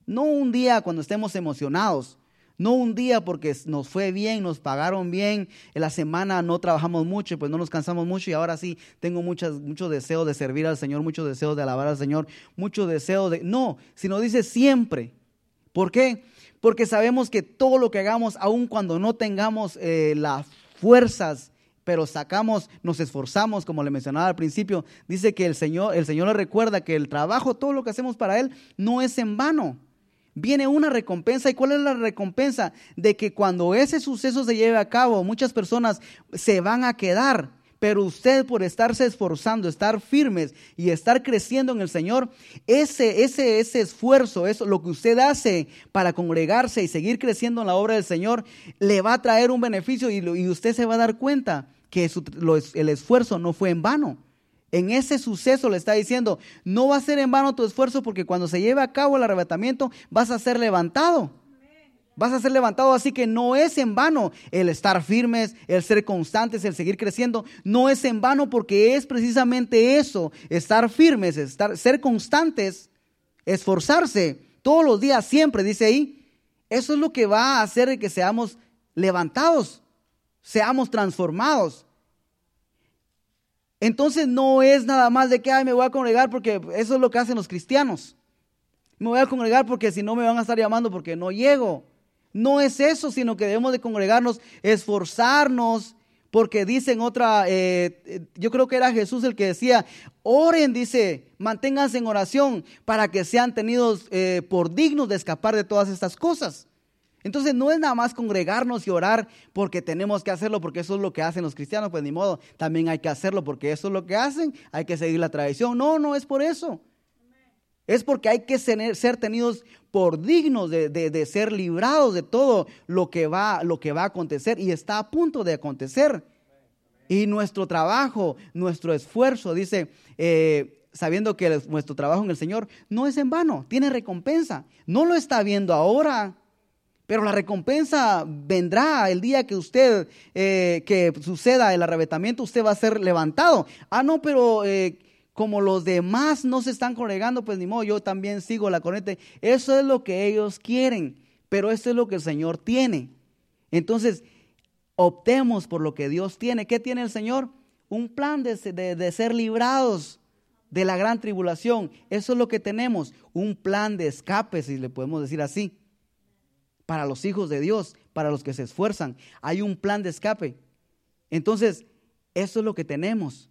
No un día cuando estemos emocionados, no un día porque nos fue bien, nos pagaron bien, en la semana no trabajamos mucho, pues no nos cansamos mucho y ahora sí tengo muchas, mucho deseo de servir al Señor, mucho deseo de alabar al Señor, mucho deseo de... No, sino dice siempre. ¿Por qué? Porque sabemos que todo lo que hagamos, aun cuando no tengamos eh, las fuerzas pero sacamos, nos esforzamos, como le mencionaba al principio, dice que el Señor, el Señor le recuerda que el trabajo, todo lo que hacemos para Él, no es en vano. Viene una recompensa. ¿Y cuál es la recompensa? De que cuando ese suceso se lleve a cabo, muchas personas se van a quedar. Pero usted por estarse esforzando, estar firmes y estar creciendo en el Señor, ese, ese, ese esfuerzo, eso, lo que usted hace para congregarse y seguir creciendo en la obra del Señor, le va a traer un beneficio y, y usted se va a dar cuenta que el esfuerzo no fue en vano. En ese suceso le está diciendo, no va a ser en vano tu esfuerzo porque cuando se lleve a cabo el arrebatamiento vas a ser levantado. Vas a ser levantado, así que no es en vano el estar firmes, el ser constantes, el seguir creciendo. No es en vano porque es precisamente eso, estar firmes, estar, ser constantes, esforzarse todos los días, siempre, dice ahí. Eso es lo que va a hacer que seamos levantados, seamos transformados. Entonces no es nada más de que Ay, me voy a congregar porque eso es lo que hacen los cristianos. Me voy a congregar porque si no me van a estar llamando porque no llego. No es eso, sino que debemos de congregarnos, esforzarnos, porque dicen otra, eh, yo creo que era Jesús el que decía, oren, dice, manténganse en oración para que sean tenidos eh, por dignos de escapar de todas estas cosas. Entonces no es nada más congregarnos y orar porque tenemos que hacerlo, porque eso es lo que hacen los cristianos, pues ni modo, también hay que hacerlo porque eso es lo que hacen, hay que seguir la tradición. No, no es por eso. Es porque hay que ser, tenidos por dignos de, ser librados de todo lo que, va, lo que va a acontecer y está a punto de acontecer. Y nuestro trabajo, nuestro esfuerzo, dice, eh, sabiendo que nuestro trabajo en el Señor no es en vano, tiene recompensa. No lo está viendo ahora, pero la recompensa vendrá el día que usted, eh, que suceda el arrebatamiento, usted va a ser levantado. Ah, no, pero eh, como los demás no se están congregando, pues ni modo, yo también sigo la corriente. Eso es lo que ellos quieren, pero eso es lo que el Señor tiene. Entonces, optemos por lo que Dios tiene. ¿Qué tiene el Señor? Un plan de, de ser librados de la gran tribulación. Eso es lo que tenemos, un plan de escape, si le podemos decir así para los hijos de Dios, para los que se esfuerzan. Hay un plan de escape. Entonces, eso es lo que tenemos.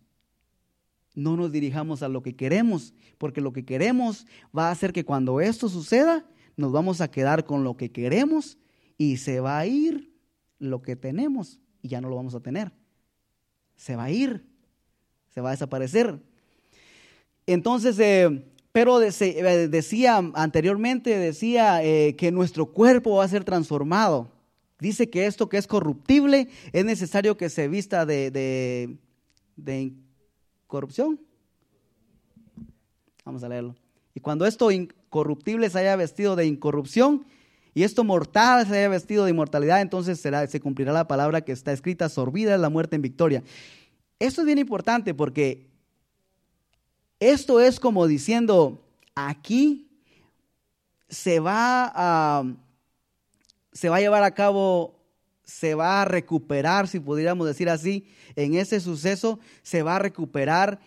No nos dirijamos a lo que queremos, porque lo que queremos va a hacer que cuando esto suceda, nos vamos a quedar con lo que queremos y se va a ir lo que tenemos y ya no lo vamos a tener. Se va a ir, se va a desaparecer. Entonces, eh, pero eh, decía anteriormente, decía eh, que nuestro cuerpo va a ser transformado. Dice que esto que es corruptible es necesario que se vista de, de, corrupción. Vamos a leerlo. Y cuando esto incorruptible se haya vestido de incorrupción y esto mortal se haya vestido de inmortalidad, entonces será, se cumplirá la palabra que está escrita, sorbida es la muerte en victoria. Esto es bien importante porque esto es como diciendo, aquí se va a, se va a llevar a cabo, se va a recuperar, si pudiéramos decir así, en ese suceso se va a recuperar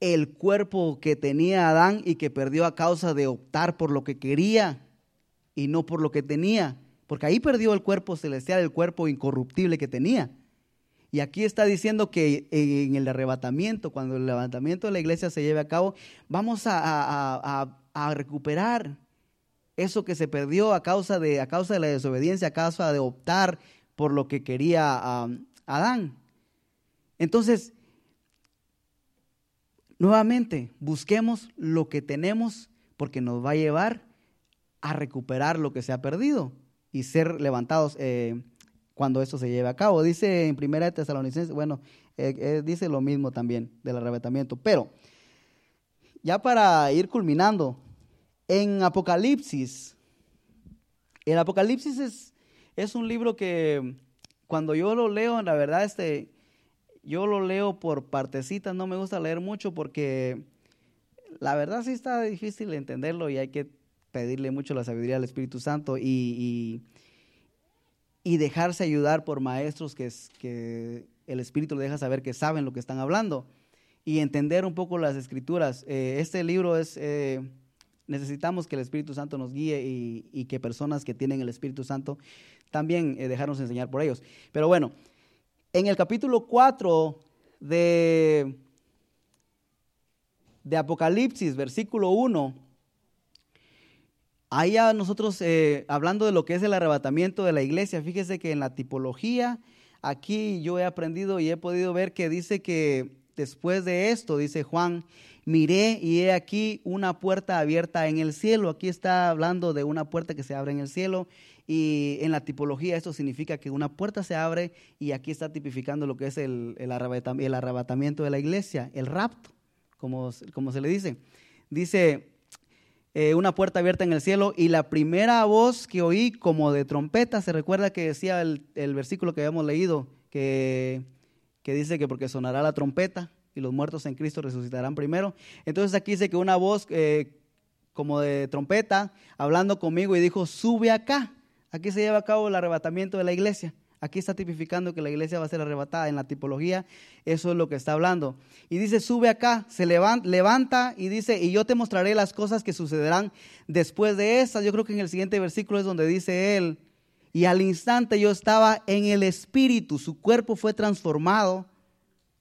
el cuerpo que tenía Adán y que perdió a causa de optar por lo que quería y no por lo que tenía, porque ahí perdió el cuerpo celestial, el cuerpo incorruptible que tenía. Y aquí está diciendo que en el arrebatamiento, cuando el levantamiento de la iglesia se lleve a cabo, vamos a, recuperar eso que se perdió a causa, de, a causa de la desobediencia, a causa de optar por lo que quería Adán. Entonces, nuevamente, busquemos lo que tenemos porque nos va a llevar a recuperar lo que se ha perdido y ser levantados eh, cuando esto se lleve a cabo. Dice en Primera de Tesalonicenses, bueno, eh, eh, dice lo mismo también del arrebatamiento. Pero, ya para ir culminando, en Apocalipsis, el Apocalipsis es, es un libro que cuando yo lo leo, la verdad, este, yo lo leo por partecitas, no me gusta leer mucho porque la verdad sí está difícil entenderlo y hay que pedirle mucho la sabiduría al Espíritu Santo y y dejarse ayudar por maestros que, que el Espíritu le deja saber que saben lo que están hablando y entender un poco las escrituras. Eh, este libro es, eh, necesitamos que el Espíritu Santo nos guíe y, que personas que tienen el Espíritu Santo también eh, dejarnos enseñar por ellos. Pero bueno, en el capítulo 4 de, de Apocalipsis, versículo 1, Ahí ya nosotros, eh, hablando de lo que es el arrebatamiento de la iglesia, fíjese que en la tipología, aquí yo he aprendido y he podido ver que dice que después de esto, dice Juan, miré y he aquí una puerta abierta en el cielo. Aquí está hablando de una puerta que se abre en el cielo y en la tipología esto significa que una puerta se abre y aquí está tipificando lo que es el, el, arrebatamiento de la iglesia, el rapto, como, como se le dice. Dice, eh, una puerta abierta en el cielo y la primera voz que oí como de trompeta, se recuerda que decía el, el versículo que habíamos leído, que, que dice que porque sonará la trompeta y los muertos en Cristo resucitarán primero. Entonces aquí dice que una voz eh, como de trompeta hablando conmigo y dijo, sube acá. Aquí se lleva a cabo el arrebatamiento de la iglesia. Aquí está tipificando que la iglesia va a ser arrebatada en la tipología. Eso es lo que está hablando. Y dice, sube acá, se levanta, levanta y dice, y yo te mostraré las cosas que sucederán después de estas. Yo creo que en el siguiente versículo es donde dice él, y al instante yo estaba en el espíritu, su cuerpo fue transformado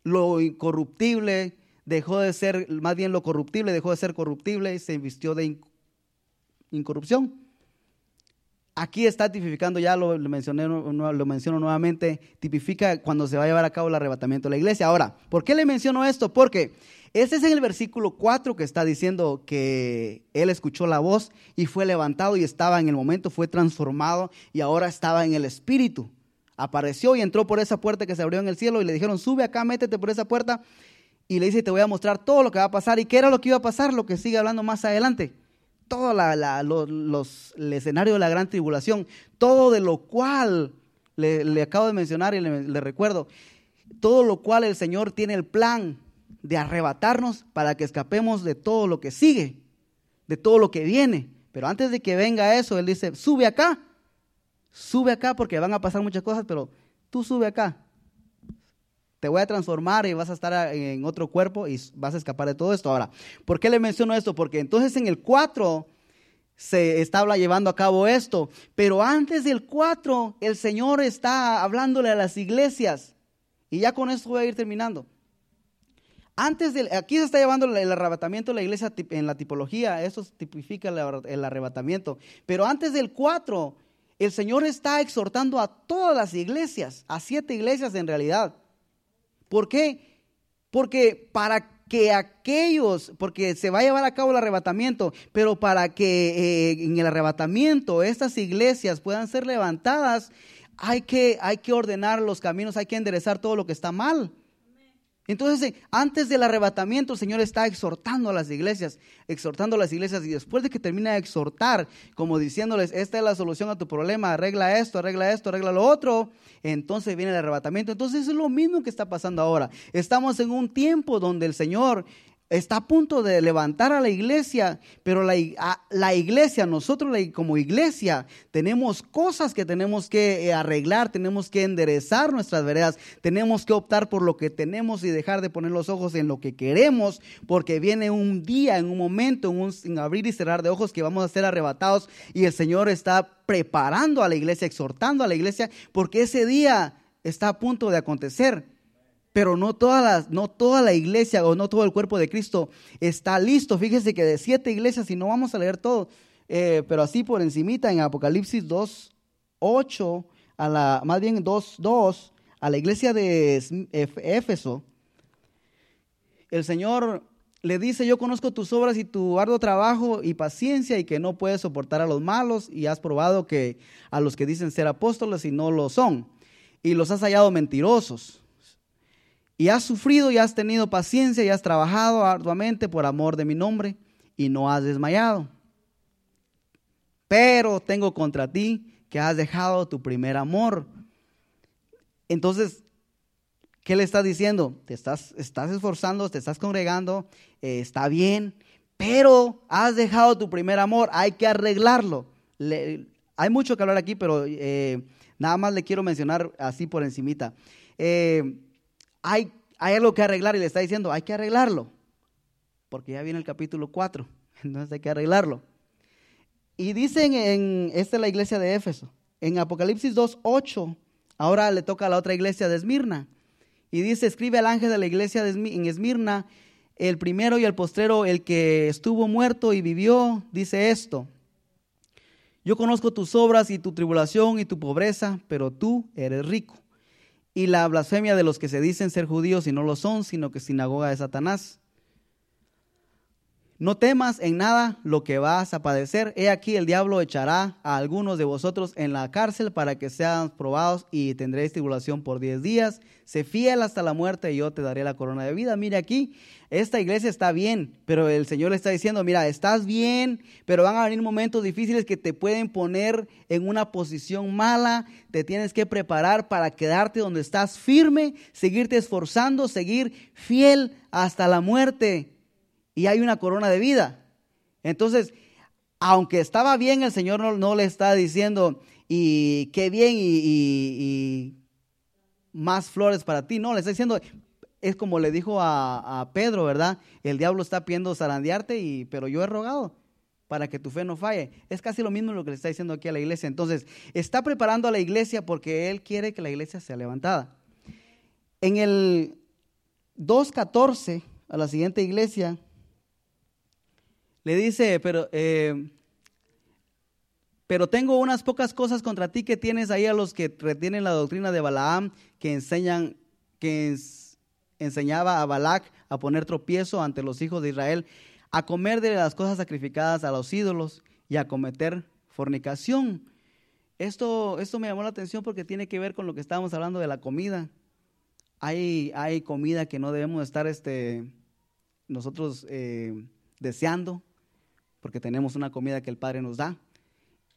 lo incorruptible dejó de ser, más bien lo corruptible dejó de ser corruptible y se vistió de incorrupción. Aquí está tipificando, ya lo, mencioné, lo menciono nuevamente, tipifica cuando se va a llevar a cabo el arrebatamiento de la iglesia. Ahora, ¿por qué le menciono esto? Porque este es en el versículo 4 que está diciendo que él escuchó la voz y fue levantado y estaba en el momento, fue transformado y ahora estaba en el espíritu apareció y entró por esa puerta que se abrió en el cielo y le dijeron, sube acá, métete por esa puerta. Y le dice, te voy a mostrar todo lo que va a pasar. ¿Y qué era lo que iba a pasar? Lo que sigue hablando más adelante. Todo los, el escenario de la gran tribulación, todo de lo cual le, acabo de mencionar y le recuerdo, todo lo cual el Señor tiene el plan de arrebatarnos para que escapemos de todo lo que sigue, de todo lo que viene. Pero antes de que venga eso, Él dice, sube acá sube acá porque van a pasar muchas cosas, pero tú sube acá. Te voy a transformar y vas a estar en otro cuerpo y vas a escapar de todo esto. Ahora, ¿por qué le menciono esto? Porque entonces en el 4 se estaba llevando a cabo esto, pero antes del 4 el Señor está hablándole a las iglesias. Y ya con esto voy a ir terminando. Antes del, aquí se está llevando el arrebatamiento de la iglesia en la tipología, eso tipifica el arrebatamiento. Pero antes del 4 el Señor está exhortando a todas las iglesias, a siete iglesias en realidad. ¿Por qué? Porque para que aquellos, porque se va a llevar a cabo el arrebatamiento, pero para que eh, en el arrebatamiento estas iglesias puedan ser levantadas, hay que, hay que ordenar los caminos, hay que enderezar todo lo que está mal. Entonces, antes del arrebatamiento, el Señor está exhortando a las iglesias, exhortando a las iglesias, y después de que termina de exhortar, como diciéndoles, esta es la solución a tu problema, arregla esto, arregla esto, arregla lo otro, entonces viene el arrebatamiento. Entonces es lo mismo que está pasando ahora. Estamos en un tiempo donde el Señor está a punto de levantar a la iglesia, pero la, la iglesia, nosotros como iglesia, tenemos cosas que tenemos que eh, arreglar, tenemos que enderezar nuestras veredas, tenemos que optar por lo que tenemos y dejar de poner los ojos en lo que queremos, porque viene un día, en un momento, en un abrir y cerrar de ojos que vamos a ser arrebatados y el Señor está preparando a la iglesia, exhortando a la iglesia, porque ese día está a punto de acontecer pero no toda, no toda la iglesia o no todo el cuerpo de Cristo está listo. Fíjese que de siete iglesias, y no vamos a leer todo, eh, pero así por encimita en Apocalipsis 2, 8, a la, más bien 2, 2, a la iglesia de Éfeso, el Señor le dice, yo conozco tus obras y tu arduo trabajo y paciencia y que no puedes soportar a los malos y has probado que a los que dicen ser apóstoles y no lo son y los has hallado mentirosos y has sufrido y has tenido paciencia y has trabajado arduamente por amor de mi nombre y no has desmayado. Pero tengo contra ti que has dejado tu primer amor. Entonces, ¿qué le está diciendo? Te estás, estás esforzando, te estás congregando, eh, está bien, pero has dejado tu primer amor, hay que arreglarlo. hay mucho que hablar aquí, pero eh, nada más le quiero mencionar así por encimita. Eh, hay, algo que arreglar y le está diciendo, hay que arreglarlo, porque ya viene el capítulo 4, entonces hay que arreglarlo. Y dicen en, esta es la iglesia de Éfeso, en Apocalipsis 2, 8, ahora le toca a la otra iglesia de Esmirna, y dice, escribe al ángel de la iglesia en Esmirna, el primero y el postrero, el que estuvo muerto y vivió, dice esto, Yo conozco tus obras y tu tribulación y tu pobreza, pero tú eres rico. Y la blasfemia de los que se dicen ser judíos y no lo son, sino que sinagoga de Satanás. No temas en nada lo que vas a padecer. He aquí el diablo echará a algunos de vosotros en la cárcel para que sean probados y tendréis tribulación por diez días. Sé fiel hasta la muerte y yo te daré la corona de vida. Mire aquí, esta iglesia está bien, pero el Señor le está diciendo, mira, estás bien, pero van a venir momentos difíciles que te pueden poner en una posición mala. Te tienes que preparar para quedarte donde estás firme, seguirte esforzando, seguir fiel hasta la muerte y hay una corona de vida. Entonces, aunque estaba bien, el Señor no, le está diciendo, y qué bien, y, más flores para ti. No, le está diciendo, es como le dijo a, Pedro, ¿verdad? El diablo está pidiendo zarandearte, y, pero yo he rogado para que tu fe no falle. Es casi lo mismo lo que le está diciendo aquí a la iglesia. Entonces, está preparando a la iglesia porque Él quiere que la iglesia sea levantada. En el 2.14, a la siguiente iglesia, le dice, pero, eh, pero tengo unas pocas cosas contra ti que tienes ahí a los que retienen la doctrina de Balaam, que enseñan, que enseñaba a Balac a poner tropiezo ante los hijos de Israel, a comer de las cosas sacrificadas a los ídolos y a cometer fornicación. Esto, esto me llamó la atención porque tiene que ver con lo que estábamos hablando de la comida. Hay, hay comida que no debemos estar este, nosotros eh, deseando, porque tenemos una comida que el Padre nos da.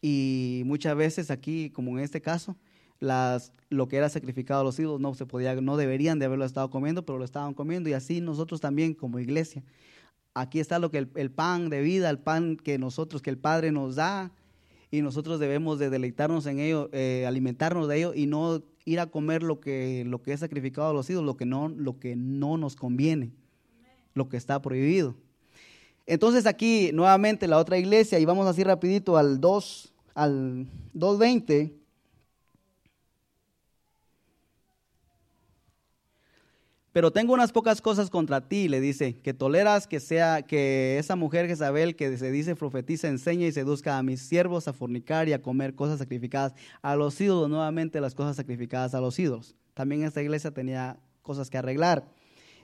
Y muchas veces aquí, como en este caso, las, lo que era sacrificado a los ídolos no se podía, no deberían de haberlo estado comiendo, pero lo estaban comiendo. Y así nosotros también como iglesia. Aquí está lo que el, pan de vida, el pan que nosotros, que el Padre nos da, y nosotros debemos de deleitarnos en ello, eh, alimentarnos de ello y no ir a comer lo que, lo que es sacrificado a los ídolos, lo que no, lo que no nos conviene, lo que está prohibido. Entonces aquí nuevamente la otra iglesia, y vamos así rapidito al 2, al 2.20. Pero tengo unas pocas cosas contra ti, le dice, que toleras que sea que esa mujer Jezabel que se dice profetiza, enseña y seduzca a mis siervos a fornicar y a comer cosas sacrificadas a los ídolos, nuevamente las cosas sacrificadas a los ídolos. También esta iglesia tenía cosas que arreglar.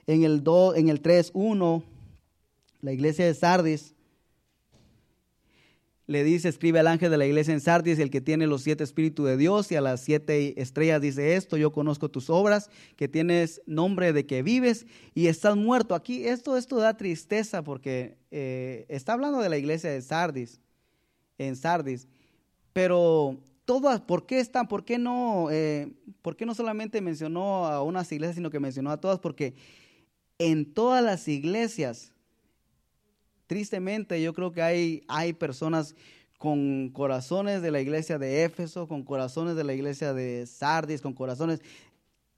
En el, 2, en el 3.1 la iglesia de Sardis le dice, escribe al ángel de la iglesia en Sardis, el que tiene los siete espíritus de Dios y a las siete estrellas dice esto, yo conozco tus obras, que tienes nombre de que vives y estás muerto. Aquí esto, esto da tristeza porque eh, está hablando de la iglesia de Sardis, en Sardis, pero todas, ¿por qué están? ¿Por qué no, eh, por qué no solamente mencionó a unas iglesias, sino que mencionó a todas? Porque en todas las iglesias Tristemente yo creo que hay, hay personas con corazones de la iglesia de Éfeso, con corazones de la iglesia de Sardis, con corazones...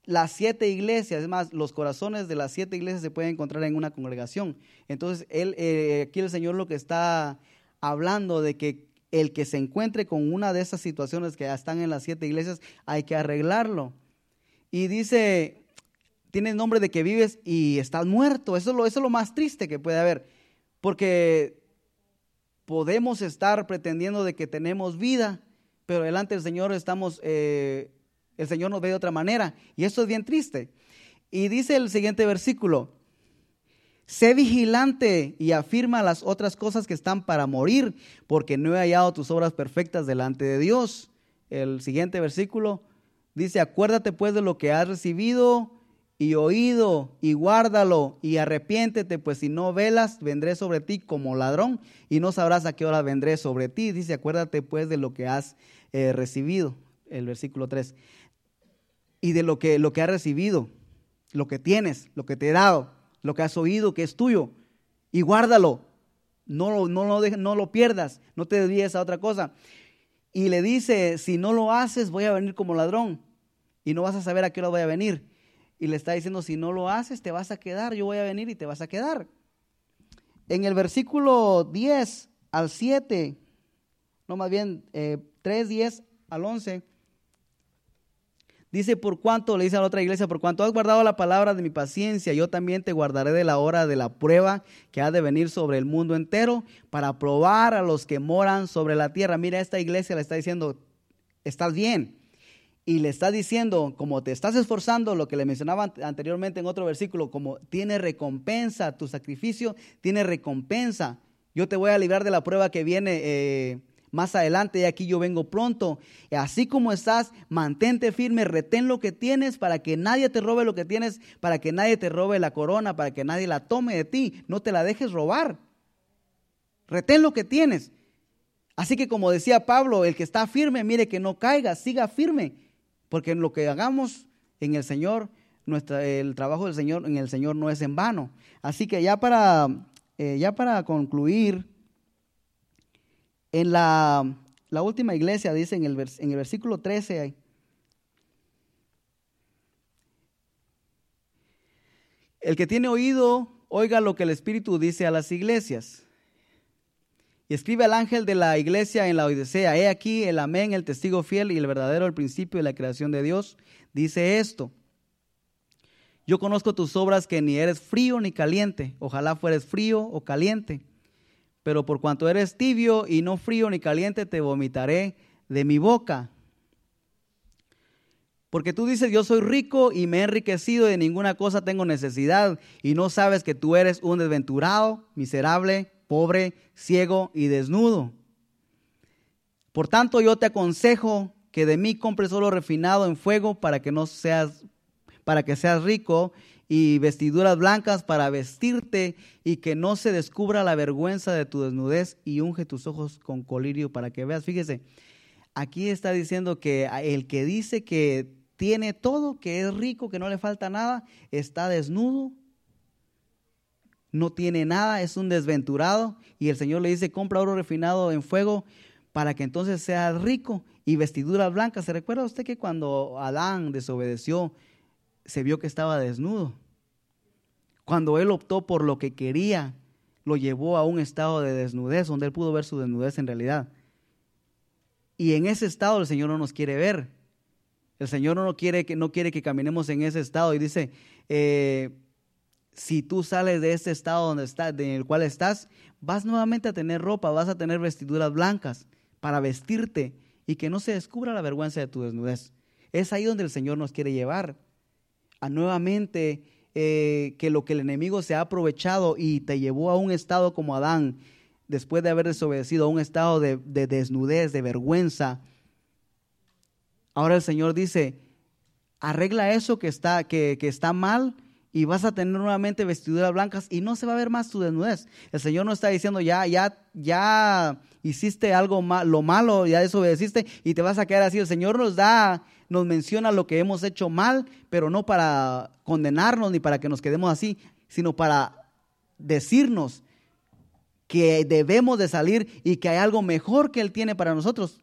Las siete iglesias, es más, los corazones de las siete iglesias se pueden encontrar en una congregación. Entonces, él, eh, aquí el Señor lo que está hablando de que el que se encuentre con una de esas situaciones que están en las siete iglesias, hay que arreglarlo. Y dice, tienes nombre de que vives y estás muerto. Eso es lo, eso es lo más triste que puede haber. Porque podemos estar pretendiendo de que tenemos vida, pero delante del Señor estamos, eh, el Señor nos ve de otra manera. Y esto es bien triste. Y dice el siguiente versículo, sé vigilante y afirma las otras cosas que están para morir, porque no he hallado tus obras perfectas delante de Dios. El siguiente versículo dice, acuérdate pues de lo que has recibido y oído y guárdalo y arrepiéntete, pues si no velas, vendré sobre ti como ladrón y no sabrás a qué hora vendré sobre ti. Dice, acuérdate pues de lo que has eh, recibido, el versículo 3, y de lo que, lo que has recibido, lo que tienes, lo que te he dado, lo que has oído que es tuyo, y guárdalo, no, no, no, no lo pierdas, no te desvíes a otra cosa. Y le dice, si no lo haces, voy a venir como ladrón y no vas a saber a qué hora voy a venir y le está diciendo, si no lo haces, te vas a quedar, yo voy a venir y te vas a quedar. En el versículo 10 al 7, no más bien 3, eh, 10 al 11, Dice, por cuanto, le dice a la otra iglesia, por cuanto has guardado la palabra de mi paciencia, yo también te guardaré de la hora de la prueba que ha de venir sobre el mundo entero para probar a los que moran sobre la tierra. Mira, esta iglesia le está diciendo, estás bien. Y le está diciendo, como te estás esforzando, lo que le mencionaba anteriormente en otro versículo, como tiene recompensa, tu sacrificio tiene recompensa. Yo te voy a librar de la prueba que viene. Eh, más adelante y aquí yo vengo pronto. Así como estás, mantente firme, retén lo que tienes para que nadie te robe lo que tienes, para que nadie te robe la corona, para que nadie la tome de ti. No te la dejes robar. Retén lo que tienes. Así que como decía Pablo, el que está firme, mire que no caiga, siga firme, porque en lo que hagamos en el Señor, nuestra, el trabajo del Señor en el Señor no es en vano. Así que ya para, eh, ya para concluir, en la, última iglesia dice en el, en el versículo 13, el que tiene oído, oiga lo que el Espíritu dice a las iglesias. Y escribe al ángel de la iglesia en la Odisea, he aquí el amén, el testigo fiel y el verdadero, el principio de la creación de Dios, dice esto. Yo conozco tus obras que ni eres frío ni caliente, ojalá fueres frío o caliente pero por cuanto eres tibio y no frío ni caliente, te vomitaré de mi boca. Porque tú dices, yo soy rico y me he enriquecido, de ninguna cosa tengo necesidad, y no sabes que tú eres un desventurado, miserable, pobre, ciego y desnudo. Por tanto, yo te aconsejo que de mí compres solo refinado en fuego para que no seas para que seas rico y vestiduras blancas para vestirte y que no se descubra la vergüenza de tu desnudez y unge tus ojos con colirio para que veas. Fíjese, aquí está diciendo que el que dice que tiene todo, que es rico, que no le falta nada, está desnudo, no tiene nada, es un desventurado y el Señor le dice, compra oro refinado en fuego para que entonces seas rico y vestiduras blancas. ¿Se recuerda usted que cuando Adán desobedeció, se vio que estaba desnudo? Cuando él optó por lo que quería, lo llevó a un estado de desnudez, donde él pudo ver su desnudez en realidad. Y en ese estado el Señor no nos quiere ver. El Señor no quiere que, no quiere que caminemos en ese estado. Y dice, eh, si tú sales de ese estado donde está, en el cual estás, vas nuevamente a tener ropa, vas a tener vestiduras blancas para vestirte y que no se descubra la vergüenza de tu desnudez. Es ahí donde el Señor nos quiere llevar a nuevamente eh, que lo que el enemigo se ha aprovechado y te llevó a un estado como Adán, después de haber desobedecido, a un estado de, desnudez, de vergüenza. Ahora el Señor dice, arregla eso que está, que está mal y vas a tener nuevamente vestiduras blancas y no se va a ver más tu desnudez. El Señor no está diciendo ya, ya, ya hiciste algo mal, lo malo, ya desobedeciste y te vas a quedar así. El Señor nos da, nos menciona lo que hemos hecho mal, pero no para condenarnos ni para que nos quedemos así, sino para decirnos que debemos de salir y que hay algo mejor que Él tiene para nosotros.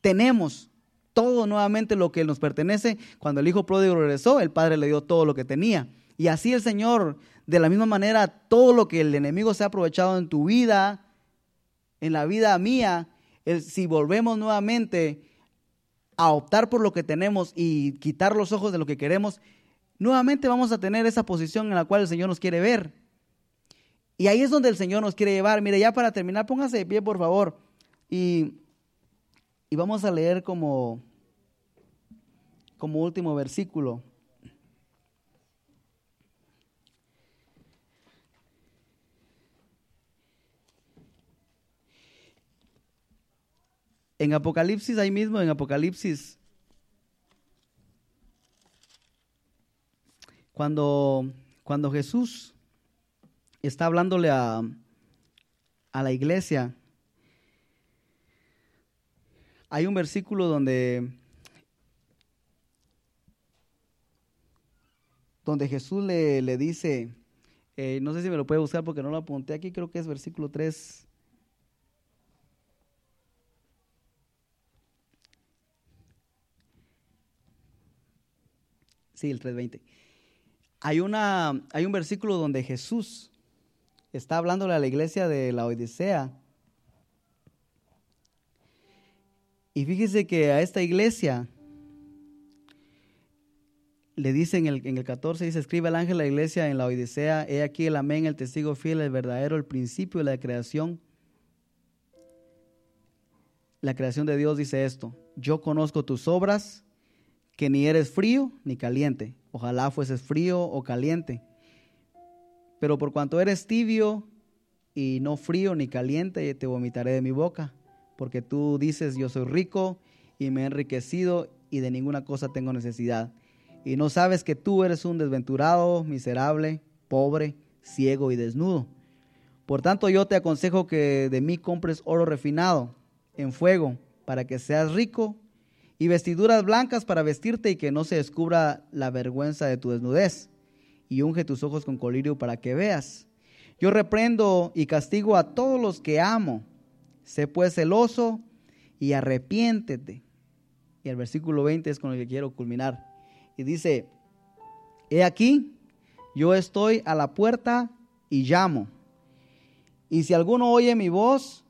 Tenemos todo nuevamente lo que nos pertenece. Cuando el hijo pródigo regresó, el padre le dio todo lo que tenía. Y así el Señor, de la misma manera, todo lo que el enemigo se ha aprovechado en tu vida, en la vida mía, si volvemos nuevamente a optar por lo que tenemos y quitar los ojos de lo que queremos, nuevamente vamos a tener esa posición en la cual el Señor nos quiere ver. Y ahí es donde el Señor nos quiere llevar. Mire, ya para terminar, póngase de pie, por favor. Y y vamos a leer como, como último versículo. En Apocalipsis, ahí mismo en Apocalipsis, cuando, cuando Jesús está hablándole a, a la iglesia, hay un versículo donde, donde Jesús le, le dice, eh, no sé si me lo puede buscar porque no lo apunté aquí, creo que es versículo 3. Sí, el 3.20. Hay, una, hay un versículo donde Jesús está hablándole a la iglesia de la Odisea Y fíjese que a esta iglesia le dice en el, en el 14, dice, escribe el ángel a la iglesia en la Odisea, he aquí el amén, el testigo fiel, el verdadero, el principio de la creación. La creación de Dios dice esto, yo conozco tus obras, que ni eres frío ni caliente. Ojalá fueses frío o caliente. Pero por cuanto eres tibio y no frío ni caliente, te vomitaré de mi boca. Porque tú dices, yo soy rico y me he enriquecido y de ninguna cosa tengo necesidad y no sabes que tú eres un desventurado, miserable, pobre, ciego y desnudo. Por tanto yo te aconsejo que de mí compres oro refinado en fuego para que seas rico y vestiduras blancas para vestirte y que no se descubra la vergüenza de tu desnudez y unge tus ojos con colirio para que veas. Yo reprendo y castigo a todos los que amo. Sé pues celoso y arrepiéntete. Y el versículo 20 es con el que quiero culminar y dice, he aquí, yo estoy a la puerta y llamo. Y si alguno oye mi voz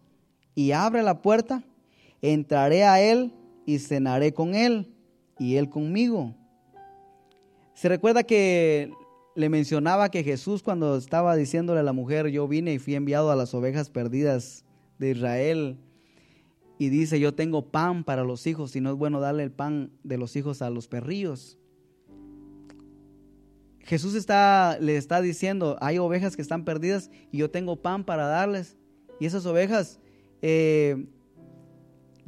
y abre la puerta, entraré a él y cenaré con él y él conmigo. Se recuerda que le mencionaba que Jesús cuando estaba diciéndole a la mujer, yo vine y fui enviado a las ovejas perdidas de Israel, y dice, yo tengo pan para los hijos, y no es bueno darle el pan de los hijos a los perrillos. Jesús está, le está diciendo, hay ovejas que están perdidas y yo tengo pan para darles. Y esas ovejas eh,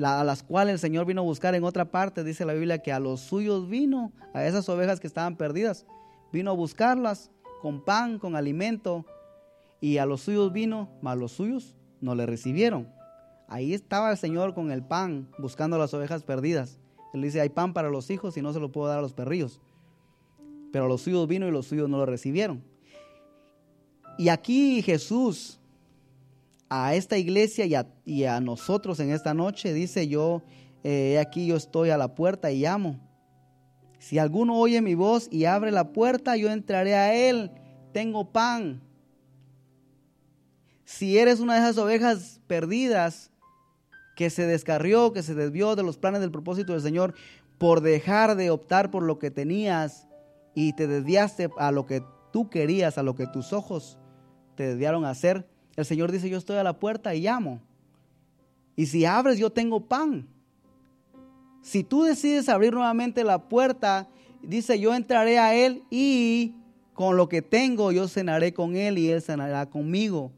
a las cuales el Señor vino a buscar en otra parte, dice la Biblia que a los suyos vino, a esas ovejas que estaban perdidas, vino a buscarlas con pan, con alimento, y a los suyos vino, mas los suyos no le recibieron. Ahí estaba el Señor con el pan, buscando las ovejas perdidas. Él dice, hay pan para los hijos y no se lo puedo dar a los perrillos pero los suyos vino y los suyos no lo recibieron. Y aquí Jesús a esta iglesia y a, nosotros en esta noche dice, yo eh, aquí yo estoy a la puerta y llamo. Si alguno oye mi voz y abre la puerta, yo entraré a él. Tengo pan. Si eres una de esas ovejas perdidas que se descarrió, que se desvió de los planes del propósito del Señor por dejar de optar por lo que tenías y te desviaste a lo que tú querías, a lo que tus ojos te desviaron a hacer, el Señor dice, yo estoy a la puerta y llamo. Y si abres, yo tengo pan. Si tú decides abrir nuevamente la puerta, dice, yo entraré a Él y con lo que tengo yo cenaré con Él y Él cenará conmigo.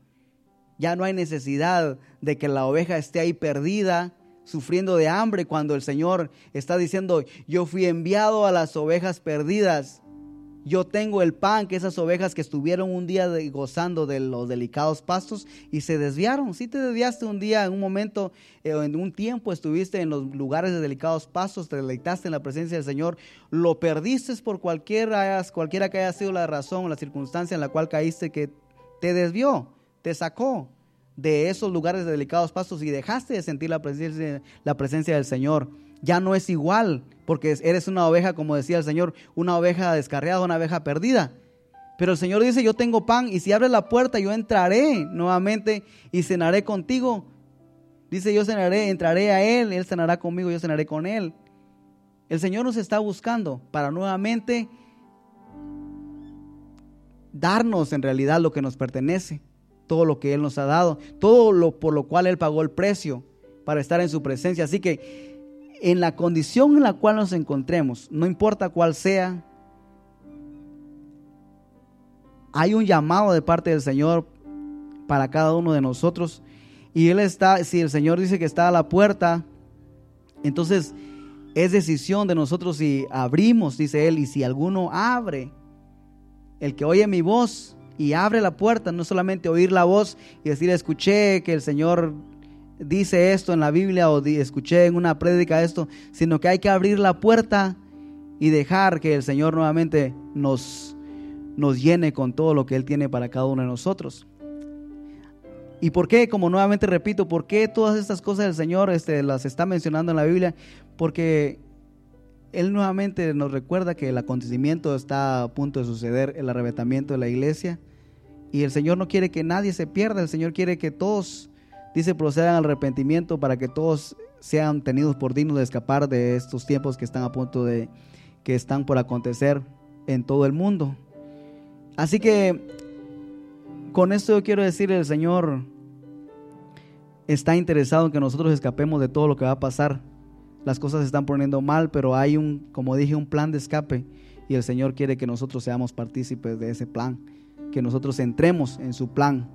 Ya no hay necesidad de que la oveja esté ahí perdida, sufriendo de hambre, cuando el Señor está diciendo, yo fui enviado a las ovejas perdidas yo tengo el pan que esas ovejas que estuvieron un día gozando de los delicados pastos y se desviaron. Si te desviaste un día, en un momento, eh, en un tiempo estuviste en los lugares de delicados pastos, te deleitaste en la presencia del Señor, lo perdiste por cualquiera, cualquiera que haya sido la razón o la circunstancia en la cual caíste que te desvió, te sacó de esos lugares de delicados pastos y dejaste de sentir la presencia, del Señor ya no es igual, porque eres una oveja, como decía el Señor, una oveja descarriada, una oveja perdida. Pero el Señor dice, yo tengo pan y si abres la puerta yo entraré nuevamente y cenaré contigo. Dice, yo cenaré, entraré a Él, Él cenará conmigo, yo cenaré con Él. El Señor nos está buscando para nuevamente darnos en realidad lo que nos pertenece, todo lo que Él nos ha dado, todo lo por lo cual Él pagó el precio para estar en su presencia. Así que en la condición en la cual nos encontremos, no importa cuál sea, hay un llamado de parte del Señor para cada uno de nosotros. Y Él está, si el Señor dice que está a la puerta, entonces es decisión de nosotros si abrimos, dice Él, y si alguno abre, el que oye mi voz y abre la puerta, no solamente oír la voz y decir, escuché que el Señor dice esto en la Biblia o escuché en una prédica esto, sino que hay que abrir la puerta y dejar que el Señor nuevamente nos, nos llene con todo lo que Él tiene para cada uno de nosotros. ¿Y por qué? Como nuevamente repito, ¿por qué todas estas cosas el Señor este, las está mencionando en la Biblia? Porque Él nuevamente nos recuerda que el acontecimiento está a punto de suceder, el arrebatamiento de la iglesia. Y el Señor no quiere que nadie se pierda, el Señor quiere que todos Dice, procedan al arrepentimiento para que todos sean tenidos por dignos de escapar de estos tiempos que están a punto de, que están por acontecer en todo el mundo. Así que con esto yo quiero decir, el Señor está interesado en que nosotros escapemos de todo lo que va a pasar. Las cosas se están poniendo mal, pero hay un, como dije, un plan de escape y el Señor quiere que nosotros seamos partícipes de ese plan, que nosotros entremos en su plan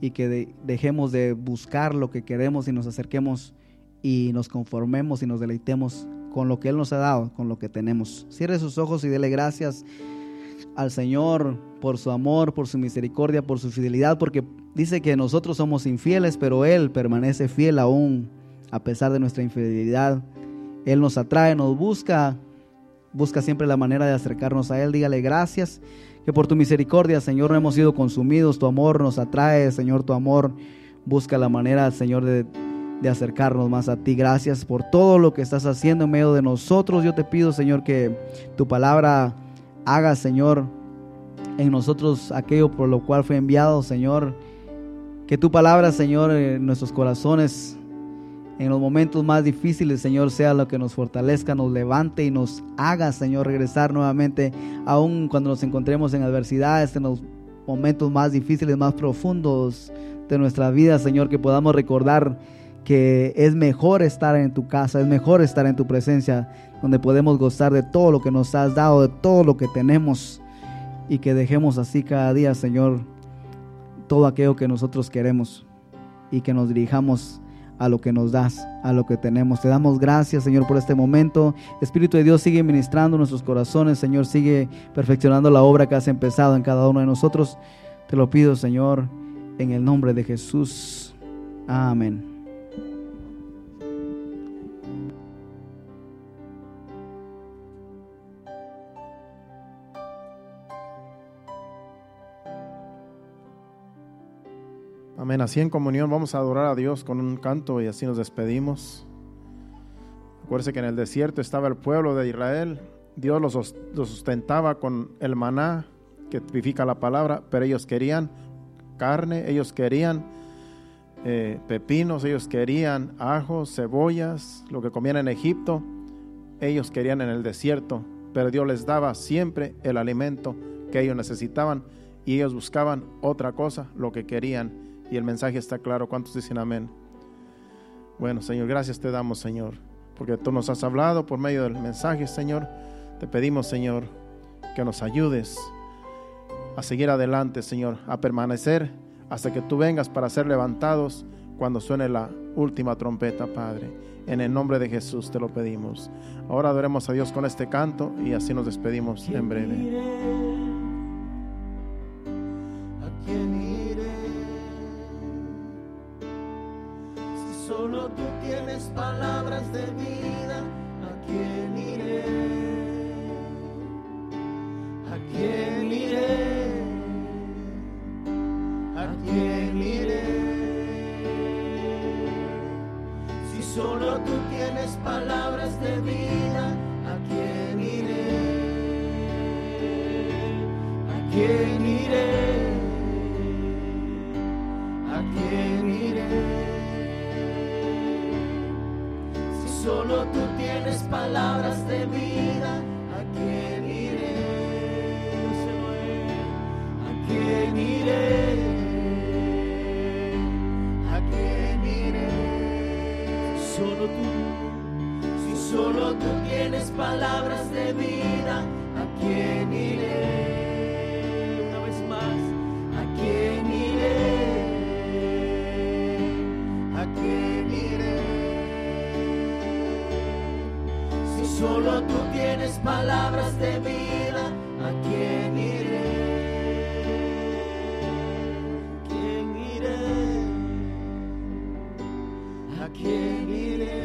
y que dejemos de buscar lo que queremos y nos acerquemos y nos conformemos y nos deleitemos con lo que Él nos ha dado, con lo que tenemos. Cierre sus ojos y dele gracias al Señor por su amor, por su misericordia, por su fidelidad, porque dice que nosotros somos infieles, pero Él permanece fiel aún a pesar de nuestra infidelidad. Él nos atrae, nos busca, busca siempre la manera de acercarnos a Él. Dígale gracias, que por tu misericordia, Señor, no hemos sido consumidos. Tu amor nos atrae, Señor, tu amor busca la manera, Señor, de de acercarnos más a ti. Gracias por todo lo que estás haciendo en medio de nosotros. Yo te pido, Señor, que tu palabra haga, Señor, en nosotros aquello por lo cual fue enviado, Señor. Que tu palabra, Señor, en nuestros corazones, en los momentos más difíciles, Señor, sea lo que nos fortalezca, nos levante y nos haga, Señor, regresar nuevamente, aun cuando nos encontremos en adversidades, en los momentos más difíciles, más profundos de nuestra vida, Señor, que podamos recordar que es mejor estar en tu casa, es mejor estar en tu presencia, donde podemos gozar de todo lo que nos has dado, de todo lo que tenemos, y que dejemos así cada día, Señor, todo aquello que nosotros queremos, y que nos dirijamos a lo que nos das, a lo que tenemos. Te damos gracias, Señor, por este momento. Espíritu de Dios sigue ministrando nuestros corazones, Señor, sigue perfeccionando la obra que has empezado en cada uno de nosotros. Te lo pido, Señor, en el nombre de Jesús. Amén. Amén. Así en comunión vamos a adorar a Dios con un canto y así nos despedimos. Acuérdense que en el desierto estaba el pueblo de Israel. Dios los, sustentaba con el maná, que tipifica la palabra, pero ellos querían carne, ellos querían eh, pepinos, ellos querían ajos, cebollas, lo que comían en Egipto, ellos querían en el desierto, pero Dios les daba siempre el alimento que ellos necesitaban y ellos buscaban otra cosa, lo que querían y el mensaje está claro. ¿Cuántos dicen amén? Bueno, Señor, gracias te damos, Señor, porque tú nos has hablado por medio del mensaje, Señor. Te pedimos, Señor, que nos ayudes a seguir adelante, Señor, a permanecer hasta que tú vengas para ser levantados cuando suene la última trompeta, Padre. En el nombre de Jesús te lo pedimos. Ahora adoremos a Dios con este canto y así nos despedimos en breve. Palabras de vida, ¿a quién iré? ¿A quién iré? ¿A quién iré? Si solo tú tienes palabras de vida, ¿a quién iré? ¿A quién iré? Palabras de vida. ¿A quién iré? ¿A quién iré? ¿A quién iré? Solo tú, si solo tú tienes palabras de vida, ¿a quién iré? Palabras de vida, ¿a quién iré? ¿Quién iré? ¿A quién iré?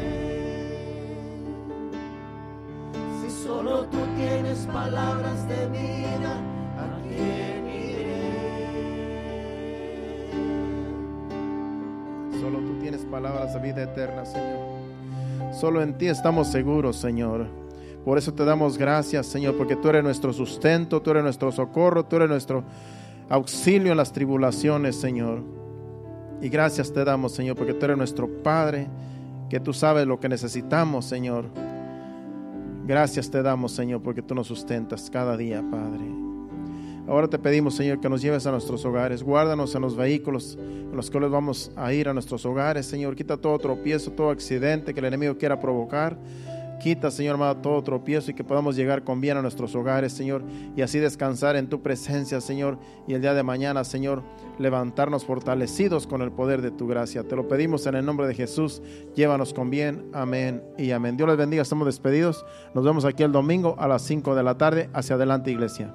Si solo tú tienes palabras de vida, ¿a quién iré? Solo tú tienes palabras de vida eterna, Señor. Solo en ti estamos seguros, Señor. Por eso te damos gracias, Señor, porque tú eres nuestro sustento, tú eres nuestro socorro, tú eres nuestro auxilio en las tribulaciones, Señor. Y gracias te damos, Señor, porque tú eres nuestro Padre, que tú sabes lo que necesitamos, Señor. Gracias te damos, Señor, porque tú nos sustentas cada día, Padre. Ahora te pedimos, Señor, que nos lleves a nuestros hogares. Guárdanos en los vehículos en los cuales vamos a ir a nuestros hogares, Señor. Quita todo tropiezo, todo accidente que el enemigo quiera provocar. Quita, Señor amado, todo tropiezo y que podamos llegar con bien a nuestros hogares, Señor, y así descansar en tu presencia, Señor, y el día de mañana, Señor, levantarnos fortalecidos con el poder de tu gracia. Te lo pedimos en el nombre de Jesús. Llévanos con bien. Amén y amén. Dios les bendiga. Estamos despedidos. Nos vemos aquí el domingo a las 5 de la tarde. Hacia adelante, iglesia.